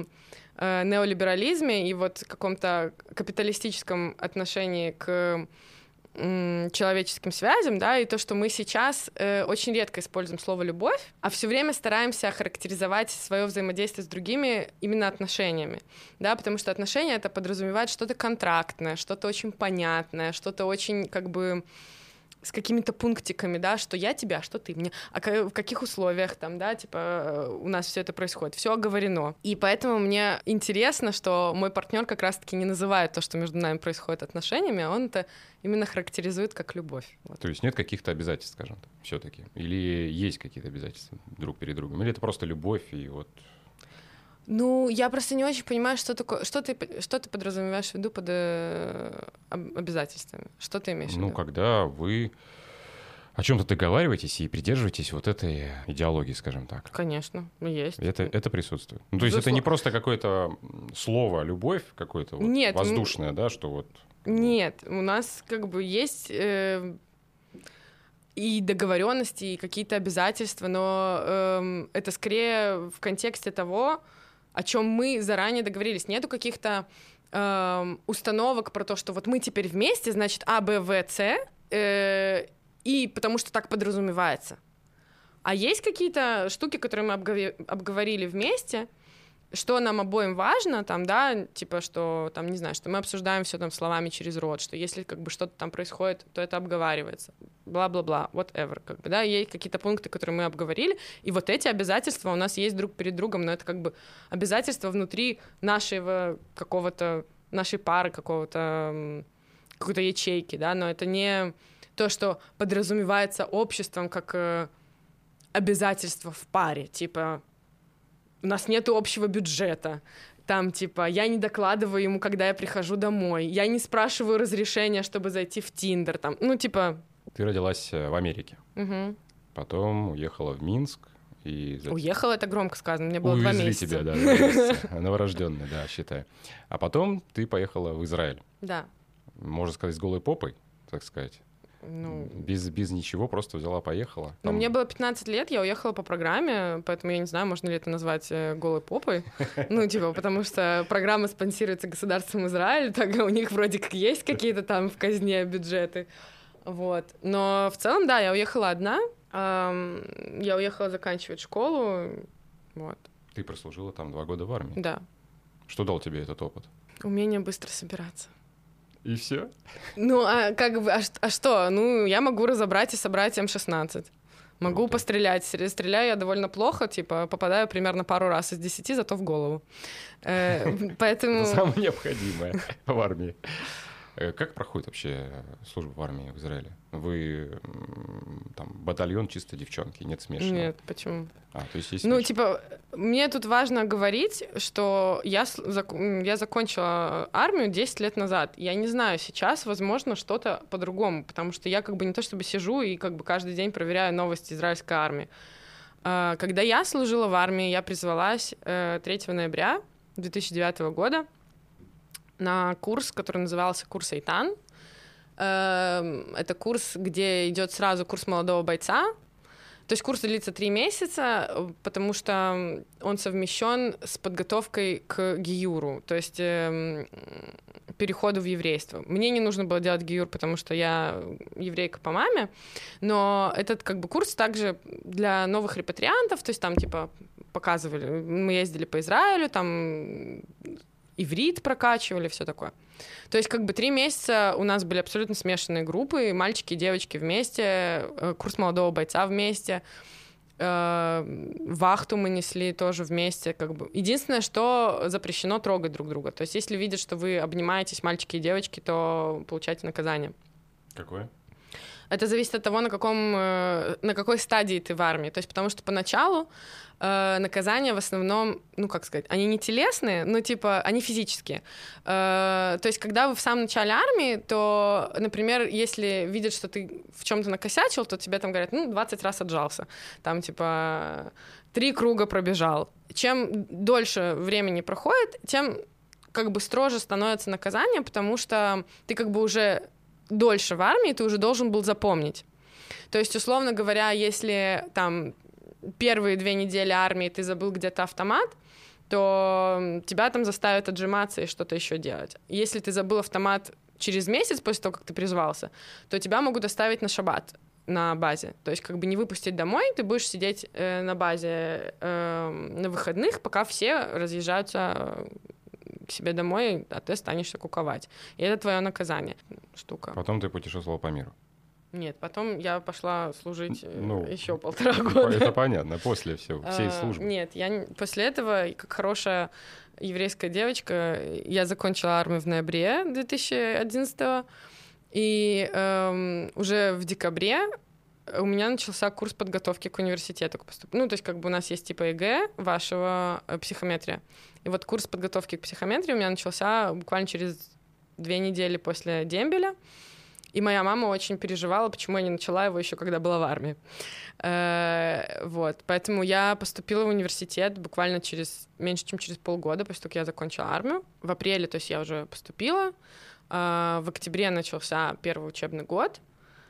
э, неолиберализме и вот каком-то капиталистическом отношении к человеческим связям, да, и то, что мы сейчас э, очень редко используем слово любовь, а все время стараемся характеризовать свое взаимодействие с другими именно отношениями, да, потому что отношения это подразумевает что-то контрактное, что-то очень понятное, что-то очень как бы с какими-то пунктиками, да, что я тебя, что ты мне, а в каких условиях там, да, типа у нас все это происходит, все оговорено. И поэтому мне интересно, что мой партнер как раз-таки не называет то, что между нами происходит отношениями, а он это именно характеризует как любовь. Вот. То есть нет каких-то обязательств, скажем так, все-таки, или есть какие-то обязательства друг перед другом, или это просто любовь и вот ну, я просто не очень понимаю, что такое, что ты, что ты подразумеваешь в виду под э, обязательствами? Что ты имеешь в ну, виду? Ну, когда вы о чем-то договариваетесь и придерживаетесь вот этой идеологии, скажем так. Конечно, есть. Это, это присутствует. Ну, то есть это не просто какое-то слово любовь, какое-то вот Нет, воздушное, да, что вот. Нет, у нас как бы есть э, и договоренности, и какие-то обязательства, но э, это скорее в контексте того, о чем мы заранее договорились. Нету каких-то э, установок про то, что вот мы теперь вместе, значит, А, Б, В, С, э, и потому что так подразумевается. А есть какие-то штуки, которые мы обговорили вместе, что нам обоим важно, там, да, типа, что, там, не знаю, что мы обсуждаем все там словами через рот, что если как бы что-то там происходит, то это обговаривается, бла-бла-бла, whatever, как бы, да, есть какие-то пункты, которые мы обговорили, и вот эти обязательства у нас есть друг перед другом, но это как бы обязательства внутри нашего какого-то, нашей пары какого-то, какой-то ячейки, да, но это не то, что подразумевается обществом как э, обязательство в паре, типа у нас нет общего бюджета, там, типа, я не докладываю ему, когда я прихожу домой, я не спрашиваю разрешения, чтобы зайти в Тиндер, там, ну, типа... Ты родилась э, в Америке, угу. потом уехала в Минск, и... Уехала, это громко сказано, мне было Увезли два месяца. тебя, да, месяца. новорожденная, да, считай. А потом ты поехала в Израиль. Да. Можно сказать, с голой попой, так сказать. Ну, без, без ничего, просто взяла, поехала. Ну, Там... Ну, мне было 15 лет, я уехала по программе, поэтому я не знаю, можно ли это назвать э, голой попой. Ну, типа, потому что программа спонсируется государством Израиль, так у них вроде как есть какие-то там в казне бюджеты. Вот. Но в целом, да, я уехала одна. Я уехала заканчивать школу. Вот. Ты прослужила там два года в армии? Да. Что дал тебе этот опыт? Умение быстро собираться. И все? Ну, а как бы, а, а что? Ну, я могу разобрать и собрать М16. Могу пострелять. Стр- Стреляю я довольно плохо, типа попадаю примерно пару раз из десяти, зато в голову. Э, Поэтому... Это самое необходимое в армии. Э, Как проходит вообще служба в армии в Израиле? Вы там батальон чисто девчонки, нет смешанного? Нет, почему? А, то есть есть Ну, смешанное. типа, мне тут важно говорить, что я, я закончила армию 10 лет назад. Я не знаю, сейчас, возможно, что-то по-другому, потому что я как бы не то чтобы сижу и как бы каждый день проверяю новости израильской армии. А, Когда я служила в армии, я призвалась э, 3 ноября 2009 года на курс, который назывался курс Айтан. Эм, Это курс, где идет сразу курс молодого бойца, то есть курс длится три месяца, потому что он совмещен с подготовкой к гиюру, то есть эм, переходу в еврейство. Мне не нужно было делать гиюр, потому что я еврейка по маме, но этот как бы курс также для новых репатриантов, то есть там типа показывали, мы ездили по Израилю, там иврит прокачивали, все такое. То есть как бы три месяца у нас были абсолютно смешанные группы, мальчики и девочки вместе, э, курс молодого бойца вместе, э, вахту мы несли тоже вместе. Как бы. Единственное, что запрещено трогать друг друга. То есть если видят, что вы обнимаетесь, мальчики и девочки, то получаете наказание. Какое? Это зависит от того, на, каком, э, на какой стадии ты в армии. То есть потому что поначалу э, наказания в основном, ну, как сказать, они не телесные, но, типа, они физические. Э, то есть когда вы в самом начале армии, то, например, если видят, что ты в чем то накосячил, то тебе там говорят, ну, 20 раз отжался. Там, типа, три круга пробежал. Чем дольше времени проходит, тем как бы строже становится наказание, потому что ты как бы уже дольше в армии, ты уже должен был запомнить. То есть, условно говоря, если там первые две недели армии ты забыл где-то автомат, то тебя там заставят отжиматься и что-то еще делать. Если ты забыл автомат через месяц после того, как ты призвался, то тебя могут оставить на шаббат на базе. То есть как бы не выпустить домой, ты будешь сидеть э, на базе э, на выходных, пока все разъезжаются э, к себе домой, а ты останешься куковать. И это твое наказание. Штука. Потом ты путешествовал по миру. Нет, потом я пошла служить э, Ну, еще полтора Это года. понятно, после всего, всей А, службы. Нет, я после этого, как хорошая еврейская девочка, я закончила армию в ноябре 2011 и эм, уже в декабре у меня начался курс подготовки к университету. Ну, то есть как бы у нас есть типа ЕГЭ вашего э, психометрия. И вот курс подготовки к психометрии у меня начался буквально через две недели после дембеля. И моя мама очень переживала, почему я не начала его еще, когда была в армии. Э, Вот, поэтому я поступила в университет буквально через меньше, чем через полгода после того, как я закончила армию. В апреле, то есть я уже поступила. А, В октябре начался первый учебный год.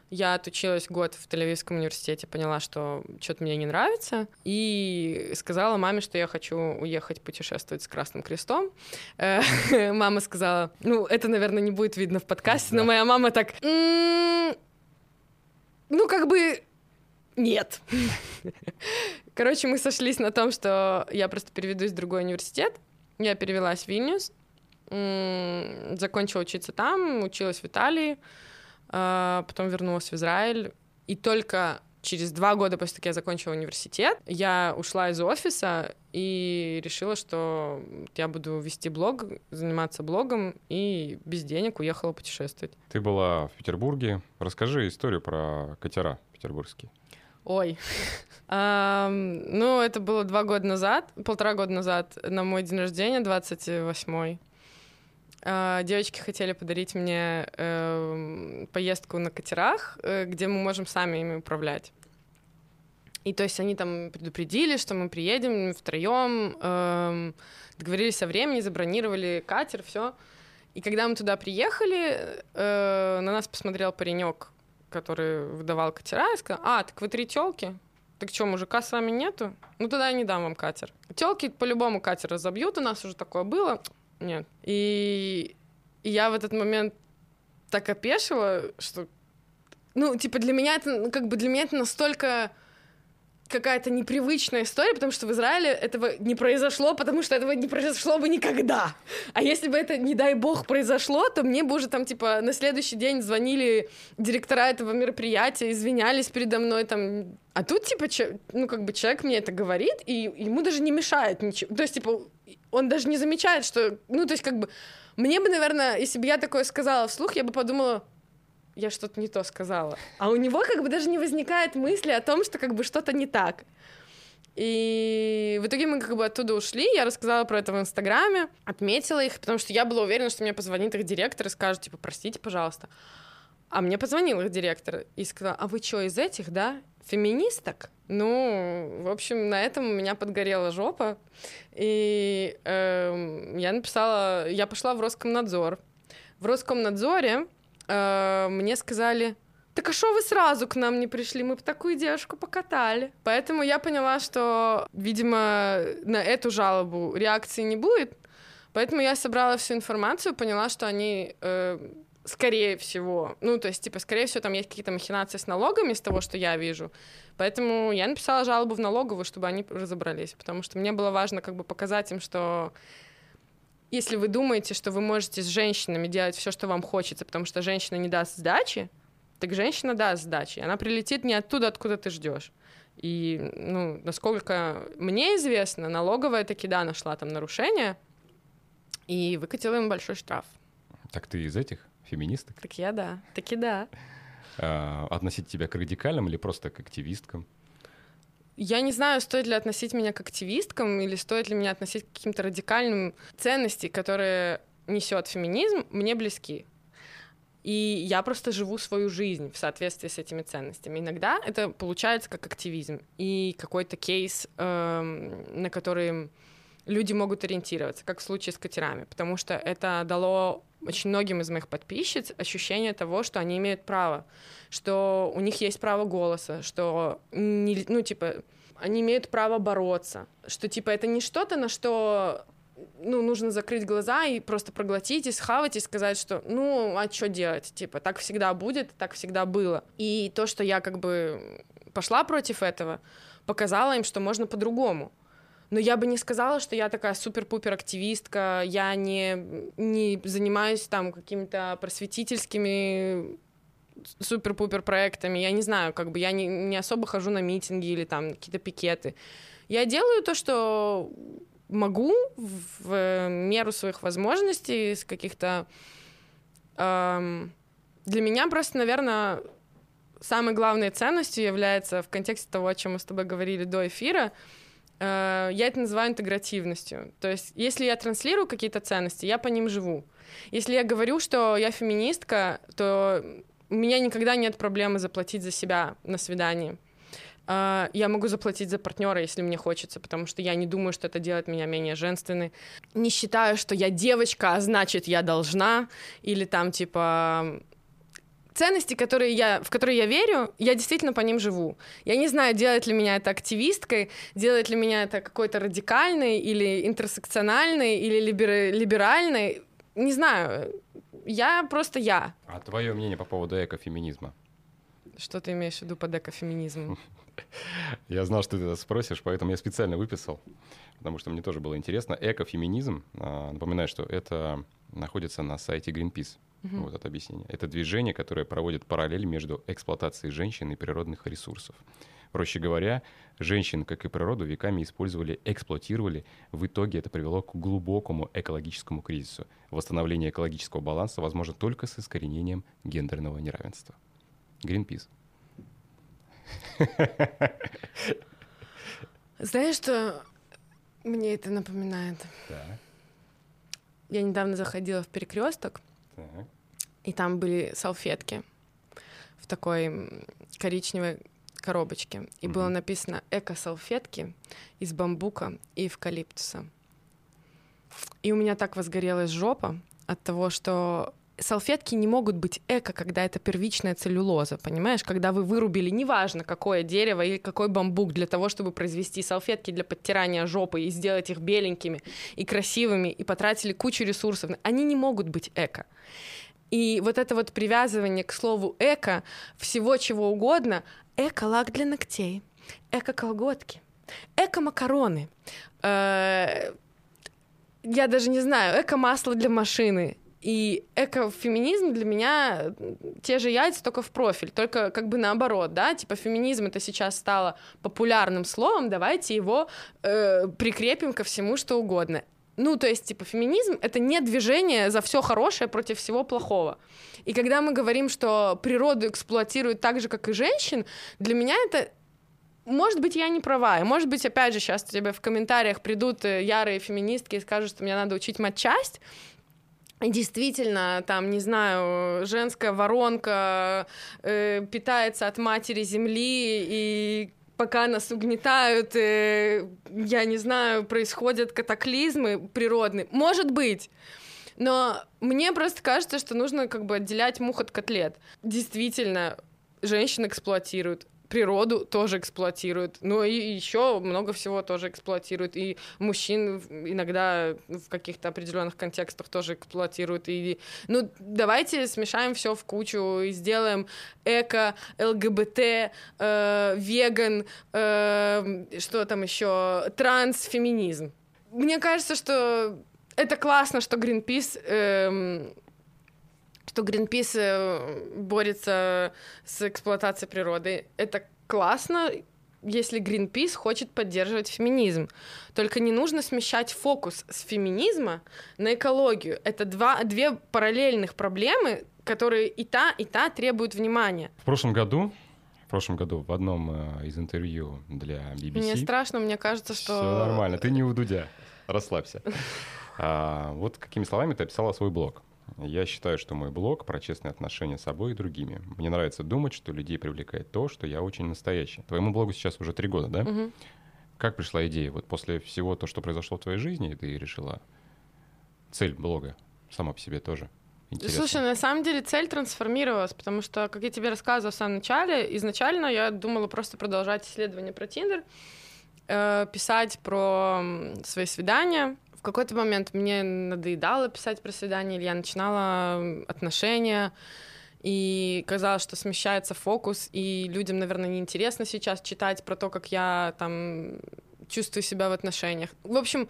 Я отучилась год в Тель-Авивском университете, поняла, что что-то мне не нравится, и сказала маме, что я хочу уехать путешествовать с Красным Крестом. Э, Мама сказала, ну, это, наверное, не будет видно в подкасте, но моя мама так, «М, ну, как бы, нет. Короче, мы сошлись на том, что я просто переведусь в другой университет. Я перевелась в Вильнюс, закончила учиться там, училась в Италии, потом вернулась в Израиль. И только через два года после того, как я закончила университет, я ушла из офиса и решила, что я буду вести блог, заниматься блогом, и без денег уехала путешествовать. Ты была в Петербурге. Расскажи историю про катера петербургские. Ой. Ну, это было два года назад, полтора года назад, на мой день рождения, 28-й. А, Девочки хотели подарить мне эм, поездку на катерах, э, где мы можем сами ими управлять. И то есть они там предупредили, что мы приедем втроем, эм, договорились о времени, забронировали катер, все. И когда мы туда приехали, э, на нас посмотрел паренек, который выдавал катера, и сказал, а, так вы три телки? Так что, мужика с вами нету? Ну тогда я не дам вам катер. Телки по-любому катер разобьют, у нас уже такое было. Нет. И, я в этот момент так опешила, что... Ну, типа, для меня это, ну, как бы для меня это настолько какая-то непривычная история, потому что в Израиле этого не произошло, потому что этого не произошло бы никогда. А если бы это, не дай бог, произошло, то мне бы уже там, типа, на следующий день звонили директора этого мероприятия, извинялись передо мной, там, а тут, типа, че, ну, как бы человек мне это говорит, и ему даже не мешает ничего. То есть, типа, он даже не замечает, что, ну, то есть, как бы, мне бы, наверное, если бы я такое сказала вслух, я бы подумала, я что-то не то сказала. А у него как бы даже не возникает мысли о том, что как бы что-то не так. И в итоге мы как бы оттуда ушли, я рассказала про это в Инстаграме, отметила их, потому что я была уверена, что мне позвонит их директор и скажет, типа, простите, пожалуйста. А мне позвонил их директор и сказал, а вы что, из этих, да? Феминисток? Ну, в общем, на этом у меня подгорела жопа. И э, я написала, я пошла в Роскомнадзор. В Роскомнадзоре э, мне сказали, так а что вы сразу к нам не пришли? Мы бы такую девушку покатали. Поэтому я поняла, что, видимо, на эту жалобу реакции не будет. Поэтому я собрала всю информацию, поняла, что они, э, скорее всего, ну, то есть, типа, скорее всего, там есть какие-то махинации с налогами, с того, что я вижу. Поэтому я написала жалобу в налоговую, чтобы они разобрались, потому что мне было важно как бы показать им, что если вы думаете, что вы можете с женщинами делать все, что вам хочется, потому что женщина не даст сдачи, так женщина даст сдачи. Она прилетит не оттуда, откуда ты ждешь. И, ну, насколько мне известно, налоговая таки, да, нашла там нарушение и выкатила им большой штраф. Так ты из этих феминисток? Так я да, таки да. А, относить тебя к радикалям или просто к активисткам? Я не знаю, стоит ли относить меня к активисткам или стоит ли меня относить к каким-то радикальным ценностям, которые несет феминизм, мне близки. И я просто живу свою жизнь в соответствии с этими ценностями. Иногда это получается как активизм и какой-то кейс, эм, на который люди могут ориентироваться, как в случае с катерами, потому что это дало очень многим из моих подписчиц ощущение того, что они имеют право что у них есть право голоса, что, не, ну, типа, они имеют право бороться, что, типа, это не что-то, на что ну, нужно закрыть глаза и просто проглотить и схавать и сказать, что, ну, а что делать? Типа, так всегда будет, так всегда было. И то, что я как бы пошла против этого, показала им, что можно по-другому. Но я бы не сказала, что я такая супер-пупер активистка, я не, не занимаюсь там какими-то просветительскими супер-пупер проектами, я не знаю, как бы я не, не особо хожу на митинги или там какие-то пикеты. Я делаю то, что могу в меру своих возможностей, с каких-то... Эм, для меня просто, наверное, самой главной ценностью является в контексте того, о чем мы с тобой говорили до эфира, я это называю интегративностью. То есть, если я транслирую какие-то ценности, я по ним живу. Если я говорю, что я феминистка, то у меня никогда нет проблемы заплатить за себя на свидании. А, я могу заплатить за партнера, если мне хочется, потому что я не думаю, что это делает меня менее женственной. Не считаю, что я девочка, а значит, я должна. Или там, типа, ценности, которые я, в которые я верю, я действительно по ним живу. Я не знаю, делает ли меня это активисткой, делает ли меня это какой-то радикальной или интерсекциональной или либер, либеральной. Не знаю я просто я. А твое мнение по поводу экофеминизма? Что ты имеешь в виду под экофеминизмом? Я знал, что ты это спросишь, поэтому я специально выписал, потому что мне тоже было интересно. Экофеминизм, а, напоминаю, что это находится на сайте Greenpeace. Угу. Вот это объяснение. Это движение, которое проводит параллель между эксплуатацией женщин и природных ресурсов. Проще говоря, женщин, как и природу, веками использовали, эксплуатировали. В итоге это привело к глубокому экологическому кризису. Восстановление экологического баланса возможно только с искоренением гендерного неравенства. Greenpeace. Знаешь, что мне это напоминает? Да. Я недавно заходила в перекресток, так. и там были салфетки в такой коричневой коробочке, и mm-hmm. было написано эко-салфетки из бамбука и эвкалиптуса. И у меня так возгорелась жопа от того, что салфетки не могут быть эко, когда это первичная целлюлоза, понимаешь? Когда вы вырубили, неважно, какое дерево или какой бамбук для того, чтобы произвести салфетки для подтирания жопы и сделать их беленькими и красивыми, и потратили кучу ресурсов, они не могут быть эко. И вот это вот привязывание к слову эко всего чего угодно, эко-лак для ногтей, эко-колготки, эко-макароны, э, я даже не знаю, эко-масло для машины, и экофеминизм для меня те же яйца, только в профиль, только как бы наоборот, да, типа феминизм это сейчас стало популярным словом, давайте его э, прикрепим ко всему, что угодно. Ну, то есть, типа, феминизм — это не движение за все хорошее против всего плохого. И когда мы говорим, что природу эксплуатируют так же, как и женщин, для меня это может быть, я не права. И может быть, опять же, сейчас тебе в комментариях придут э, ярые феминистки и скажут, что мне надо учить матчасть. Действительно, там, не знаю, женская воронка э, питается от матери земли, и пока нас угнетают, э, я не знаю, происходят катаклизмы природные. Может быть. Но мне просто кажется, что нужно как бы отделять мух от котлет. Действительно, женщин эксплуатируют, природу тоже эксплуатируют, но и еще много всего тоже эксплуатируют, и мужчин иногда в каких-то определенных контекстах тоже эксплуатируют. И, ну, давайте смешаем все в кучу и сделаем эко, ЛГБТ, э, веган, э, что там еще, трансфеминизм. Мне кажется, что это классно, что Greenpeace э, что Гринпис э, борется с эксплуатацией природы. Это классно, если Greenpeace хочет поддерживать феминизм. Только не нужно смещать фокус с феминизма на экологию. Это два, две параллельных проблемы, которые и та, и та требуют внимания. В прошлом году в прошлом году в одном э, из интервью для BBC. Мне страшно, мне кажется, что... Все нормально, ты не у Дудя, расслабься. А, вот какими словами ты описала свой блог. Я считаю, что мой блог про честные отношения с собой и другими. Мне нравится думать, что людей привлекает то, что я очень настоящий. Твоему блогу сейчас уже три года, да? Угу. Как пришла идея? Вот после всего то, что произошло в твоей жизни, ты решила цель блога сама по себе тоже. Интересно. Слушай, на самом деле цель трансформировалась, потому что, как я тебе рассказывала в самом начале, изначально я думала просто продолжать исследование про Тиндер, э, писать про свои свидания, какой-то момент мне надоедало писать про свидание, или я начинала отношения, и казалось, что смещается фокус, и людям, наверное, неинтересно сейчас читать про то, как я там чувствую себя в отношениях. В общем,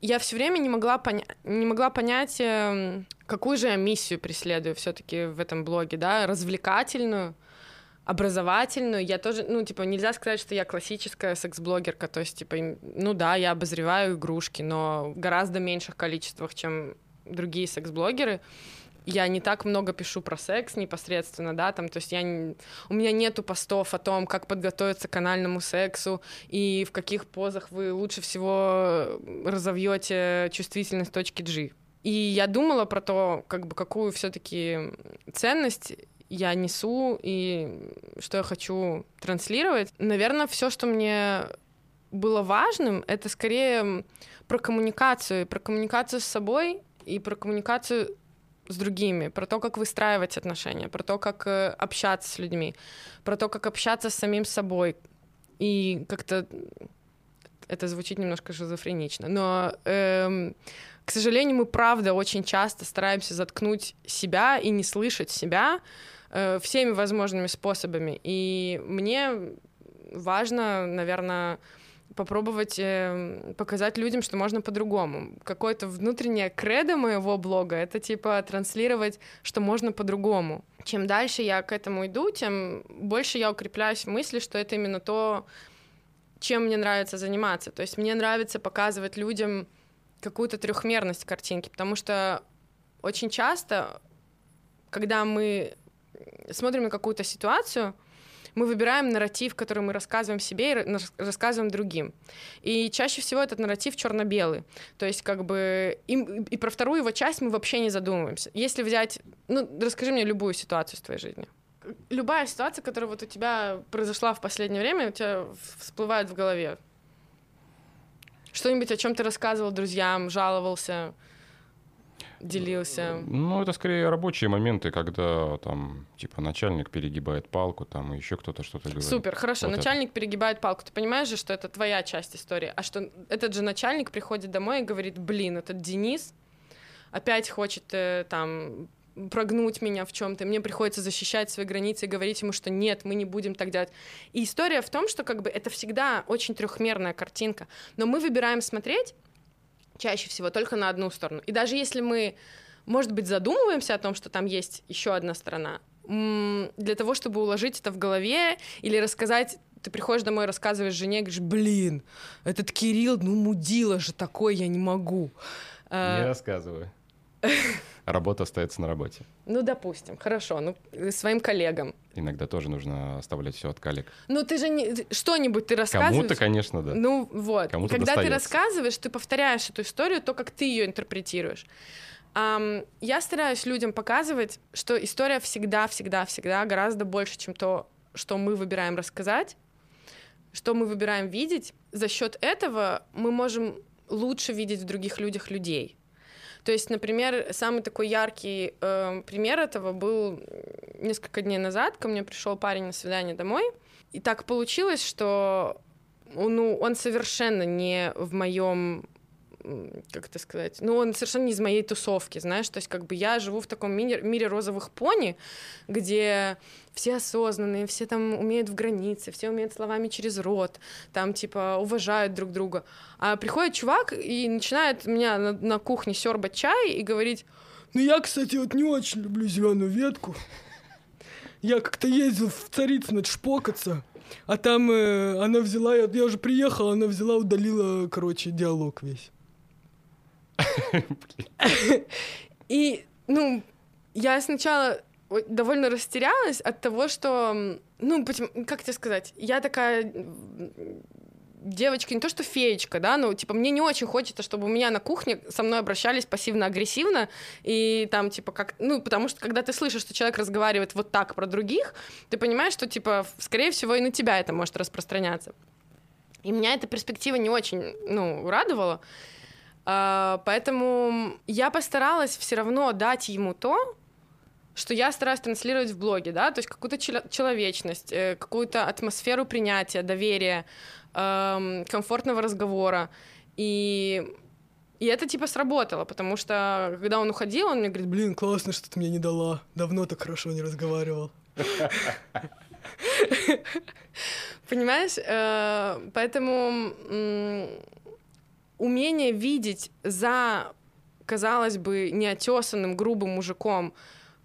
я все время не могла, поня- не могла понять, эм, какую же я миссию преследую все-таки в этом блоге, да, развлекательную, образовательную. Я тоже, ну, типа, нельзя сказать, что я классическая секс-блогерка. То есть, типа, ну да, я обозреваю игрушки, но в гораздо меньших количествах, чем другие секс-блогеры. Я не так много пишу про секс непосредственно, да, там, то есть я не... у меня нету постов о том, как подготовиться к анальному сексу и в каких позах вы лучше всего разовьете чувствительность точки G. И я думала про то, как бы какую все-таки ценность я несу и что я хочу транслировать. Наверное, все, что мне было важным, это скорее про коммуникацию, про коммуникацию с собой и про коммуникацию с другими, про то, как выстраивать отношения, про то, как э, общаться с людьми, про то, как общаться с самим собой. И как-то это звучит немножко шизофренично, но эм, к сожалению, мы правда очень часто стараемся заткнуть себя и не слышать себя, Э, всеми возможными способами. И мне важно, наверное, попробовать э, показать людям, что можно по-другому. Какое-то внутреннее кредо моего блога — это типа транслировать, что можно по-другому. Чем дальше я к этому иду, тем больше я укрепляюсь в мысли, что это именно то, чем мне нравится заниматься. То есть мне нравится показывать людям какую-то трехмерность картинки, потому что очень часто, когда мы смотрим на какую-то ситуацию, мы выбираем нарратив, который мы рассказываем себе и рассказываем другим. И чаще всего этот нарратив черно-белый. То есть как бы и, и про вторую его часть мы вообще не задумываемся. Если взять, ну расскажи мне любую ситуацию в твоей жизни. Любая ситуация, которая вот у тебя произошла в последнее время, у тебя всплывает в голове. Что-нибудь, о чем ты рассказывал друзьям, жаловался, делился? Ну, это скорее рабочие моменты, когда там, типа, начальник перегибает палку, там, и еще кто-то что-то говорит. Супер, хорошо. Вот начальник это. перегибает палку. Ты понимаешь же, что это твоя часть истории, а что этот же начальник приходит домой и говорит, блин, этот Денис опять хочет э, там прогнуть меня в чем-то, мне приходится защищать свои границы и говорить ему, что нет, мы не будем так делать. И история в том, что как бы это всегда очень трехмерная картинка, но мы выбираем смотреть чаще всего только на одну сторону. И даже если мы, может быть, задумываемся о том, что там есть еще одна сторона, для того, чтобы уложить это в голове или рассказать ты приходишь домой, рассказываешь жене, говоришь, блин, этот Кирилл, ну мудила же такой, я не могу. Не а... рассказывай. Работа остается на работе. Ну, допустим, хорошо, ну, своим коллегам. Иногда тоже нужно оставлять все от коллег. Ну, ты же не... что-нибудь ты рассказываешь. Кому-то, конечно, да. Ну, вот. Кому-то Когда достается. ты рассказываешь, ты повторяешь эту историю, то, как ты ее интерпретируешь. Um, я стараюсь людям показывать, что история всегда, всегда, всегда гораздо больше, чем то, что мы выбираем рассказать, что мы выбираем видеть. За счет этого мы можем лучше видеть в других людях людей. То есть, например, самый такой яркий э, пример этого был несколько дней назад. Ко мне пришел парень на свидание домой, и так получилось, что ну, он совершенно не в моем как это сказать, ну, он совершенно не из моей тусовки, знаешь, то есть как бы я живу в таком мире, мире розовых пони, где все осознанные, все там умеют в границе, все умеют словами через рот, там типа уважают друг друга. А приходит чувак и начинает меня на, на кухне сербать чай и говорить, ну я, кстати, вот не очень люблю зеленую ветку. Я как-то ездил в Царицыно шпокаться, а там э, она взяла, я, я уже приехала, она взяла, удалила, короче, диалог весь. И, ну, я сначала довольно растерялась от того, что, ну, как тебе сказать, я такая девочка, не то что феечка, да, но, типа, мне не очень хочется, чтобы у меня на кухне со мной обращались пассивно-агрессивно, и там, типа, как, ну, потому что, когда ты слышишь, что человек разговаривает вот так про других, ты понимаешь, что, типа, скорее всего, и на тебя это может распространяться. И меня эта перспектива не очень, ну, радовала, поэтому я постаралась все равно дать ему то, что я стараюсь транслировать в блоге, да, то есть какую-то человечность, э, какую-то атмосферу принятия, доверия, эм, комфортного разговора. И и это типа сработало, потому что когда он уходил, он мне говорит, блин, классно, что ты мне не дала. Давно так хорошо не разговаривал. Понимаешь? Э, поэтому умение видеть за, казалось бы, неотесанным, грубым мужиком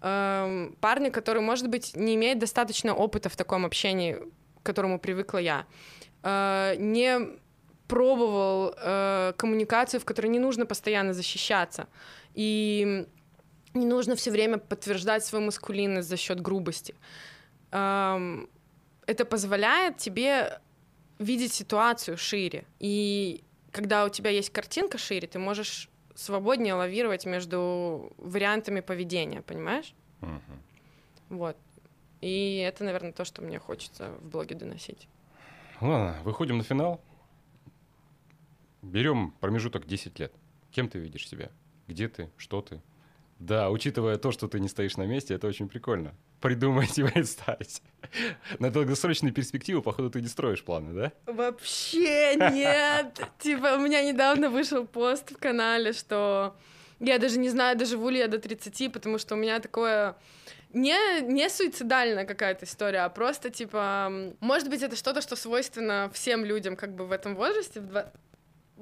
э, парня, который, может быть, не имеет достаточно опыта в таком общении, к которому привыкла я, э, не пробовал э, коммуникацию, в которой не нужно постоянно защищаться. И не нужно все время подтверждать свою маскулинность за счет грубости. Эм, это позволяет тебе видеть ситуацию шире. И когда у тебя есть картинка шире, ты можешь свободнее лавировать между вариантами поведения, понимаешь? Угу. Вот. И это, наверное, то, что мне хочется в блоге доносить. Ладно, выходим на финал. Берем промежуток 10 лет. Кем ты видишь себя? Где ты? Что ты? Да, учитывая то, что ты не стоишь на месте, это очень прикольно придумать и представить. На долгосрочную перспективу, походу, ты не строишь планы, да? Вообще нет. Типа, у меня недавно вышел пост в канале, что я даже не знаю, доживу ли я до 30, потому что у меня такое не, не суицидальная какая-то история, а просто, типа, может быть, это что-то, что свойственно всем людям как бы в этом возрасте, в, 20,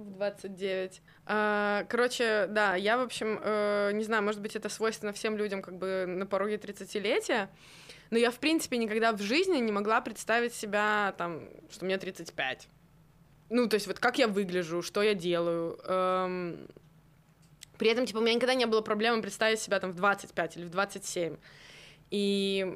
в 29. А, короче, да, я, в общем, э, не знаю, может быть, это свойственно всем людям как бы на пороге 30-летия, но я, в принципе, никогда в жизни не могла представить себя, там, что мне 35. Ну, то есть вот как я выгляжу, что я делаю. Эм... При этом, типа, у меня никогда не было проблемы представить себя там в 25 или в 27. И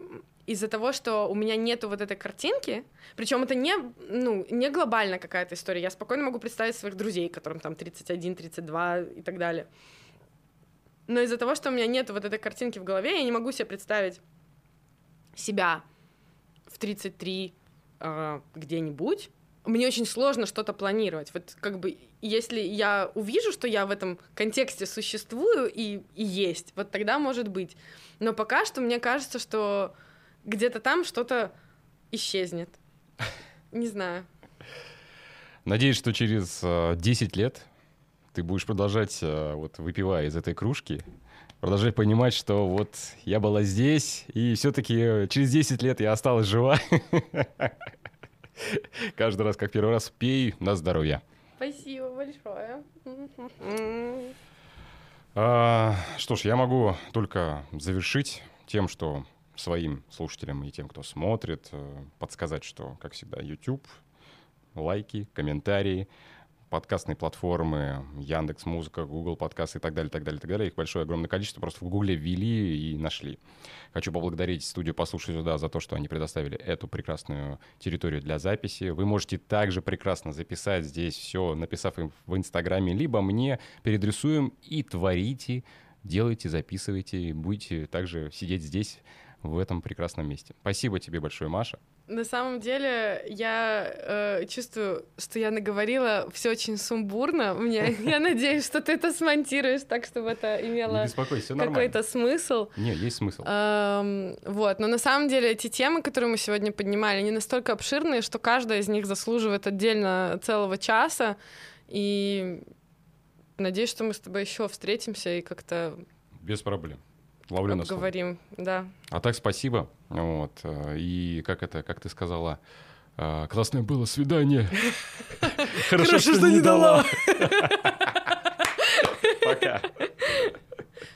из-за того, что у меня нету вот этой картинки, причем это не, ну, не глобальная какая-то история, я спокойно могу представить своих друзей, которым там 31, 32 и так далее. Но из-за того, что у меня нет вот этой картинки в голове, я не могу себе представить себя в 33 э, где-нибудь. Мне очень сложно что-то планировать. Вот как бы если я увижу, что я в этом контексте существую и, и есть, вот тогда может быть. Но пока что мне кажется, что где-то там что-то исчезнет. Не знаю. Надеюсь, что через 10 э, лет ты будешь продолжать, э, вот выпивая из этой кружки, продолжать понимать, что вот я была здесь, и все-таки через 10 лет я осталась жива. Каждый раз, как первый раз, пей на здоровье. Спасибо большое. А, что ж, я могу только завершить тем, что своим слушателям и тем, кто смотрит, э, подсказать, что, как всегда, YouTube, лайки, комментарии, подкастные платформы, Яндекс Музыка, Google Подкасты и так далее, так далее, так далее. Их большое огромное количество. Просто в Гугле ввели и нашли. Хочу поблагодарить студию «Послушай сюда» за то, что они предоставили эту прекрасную территорию для записи. Вы можете также прекрасно записать здесь все, написав им в Инстаграме, либо мне передрисуем и творите, делайте, записывайте, будете также сидеть здесь в этом прекрасном месте. Спасибо тебе большое, Маша. На самом деле я э, чувствую, что я наговорила все очень сумбурно. Мне, я надеюсь, что ты это смонтируешь так, чтобы это имело какой-то смысл. Не, есть смысл. Эм, вот, но на самом деле эти темы, которые мы сегодня поднимали, они настолько обширные, что каждая из них заслуживает отдельно целого часа. И надеюсь, что мы с тобой еще встретимся и как-то без проблем. Ловлю на Говорим, да. А так спасибо. Вот. Э, и как это, как ты сказала, э, классное было свидание. Хорошо, что не дала. Пока.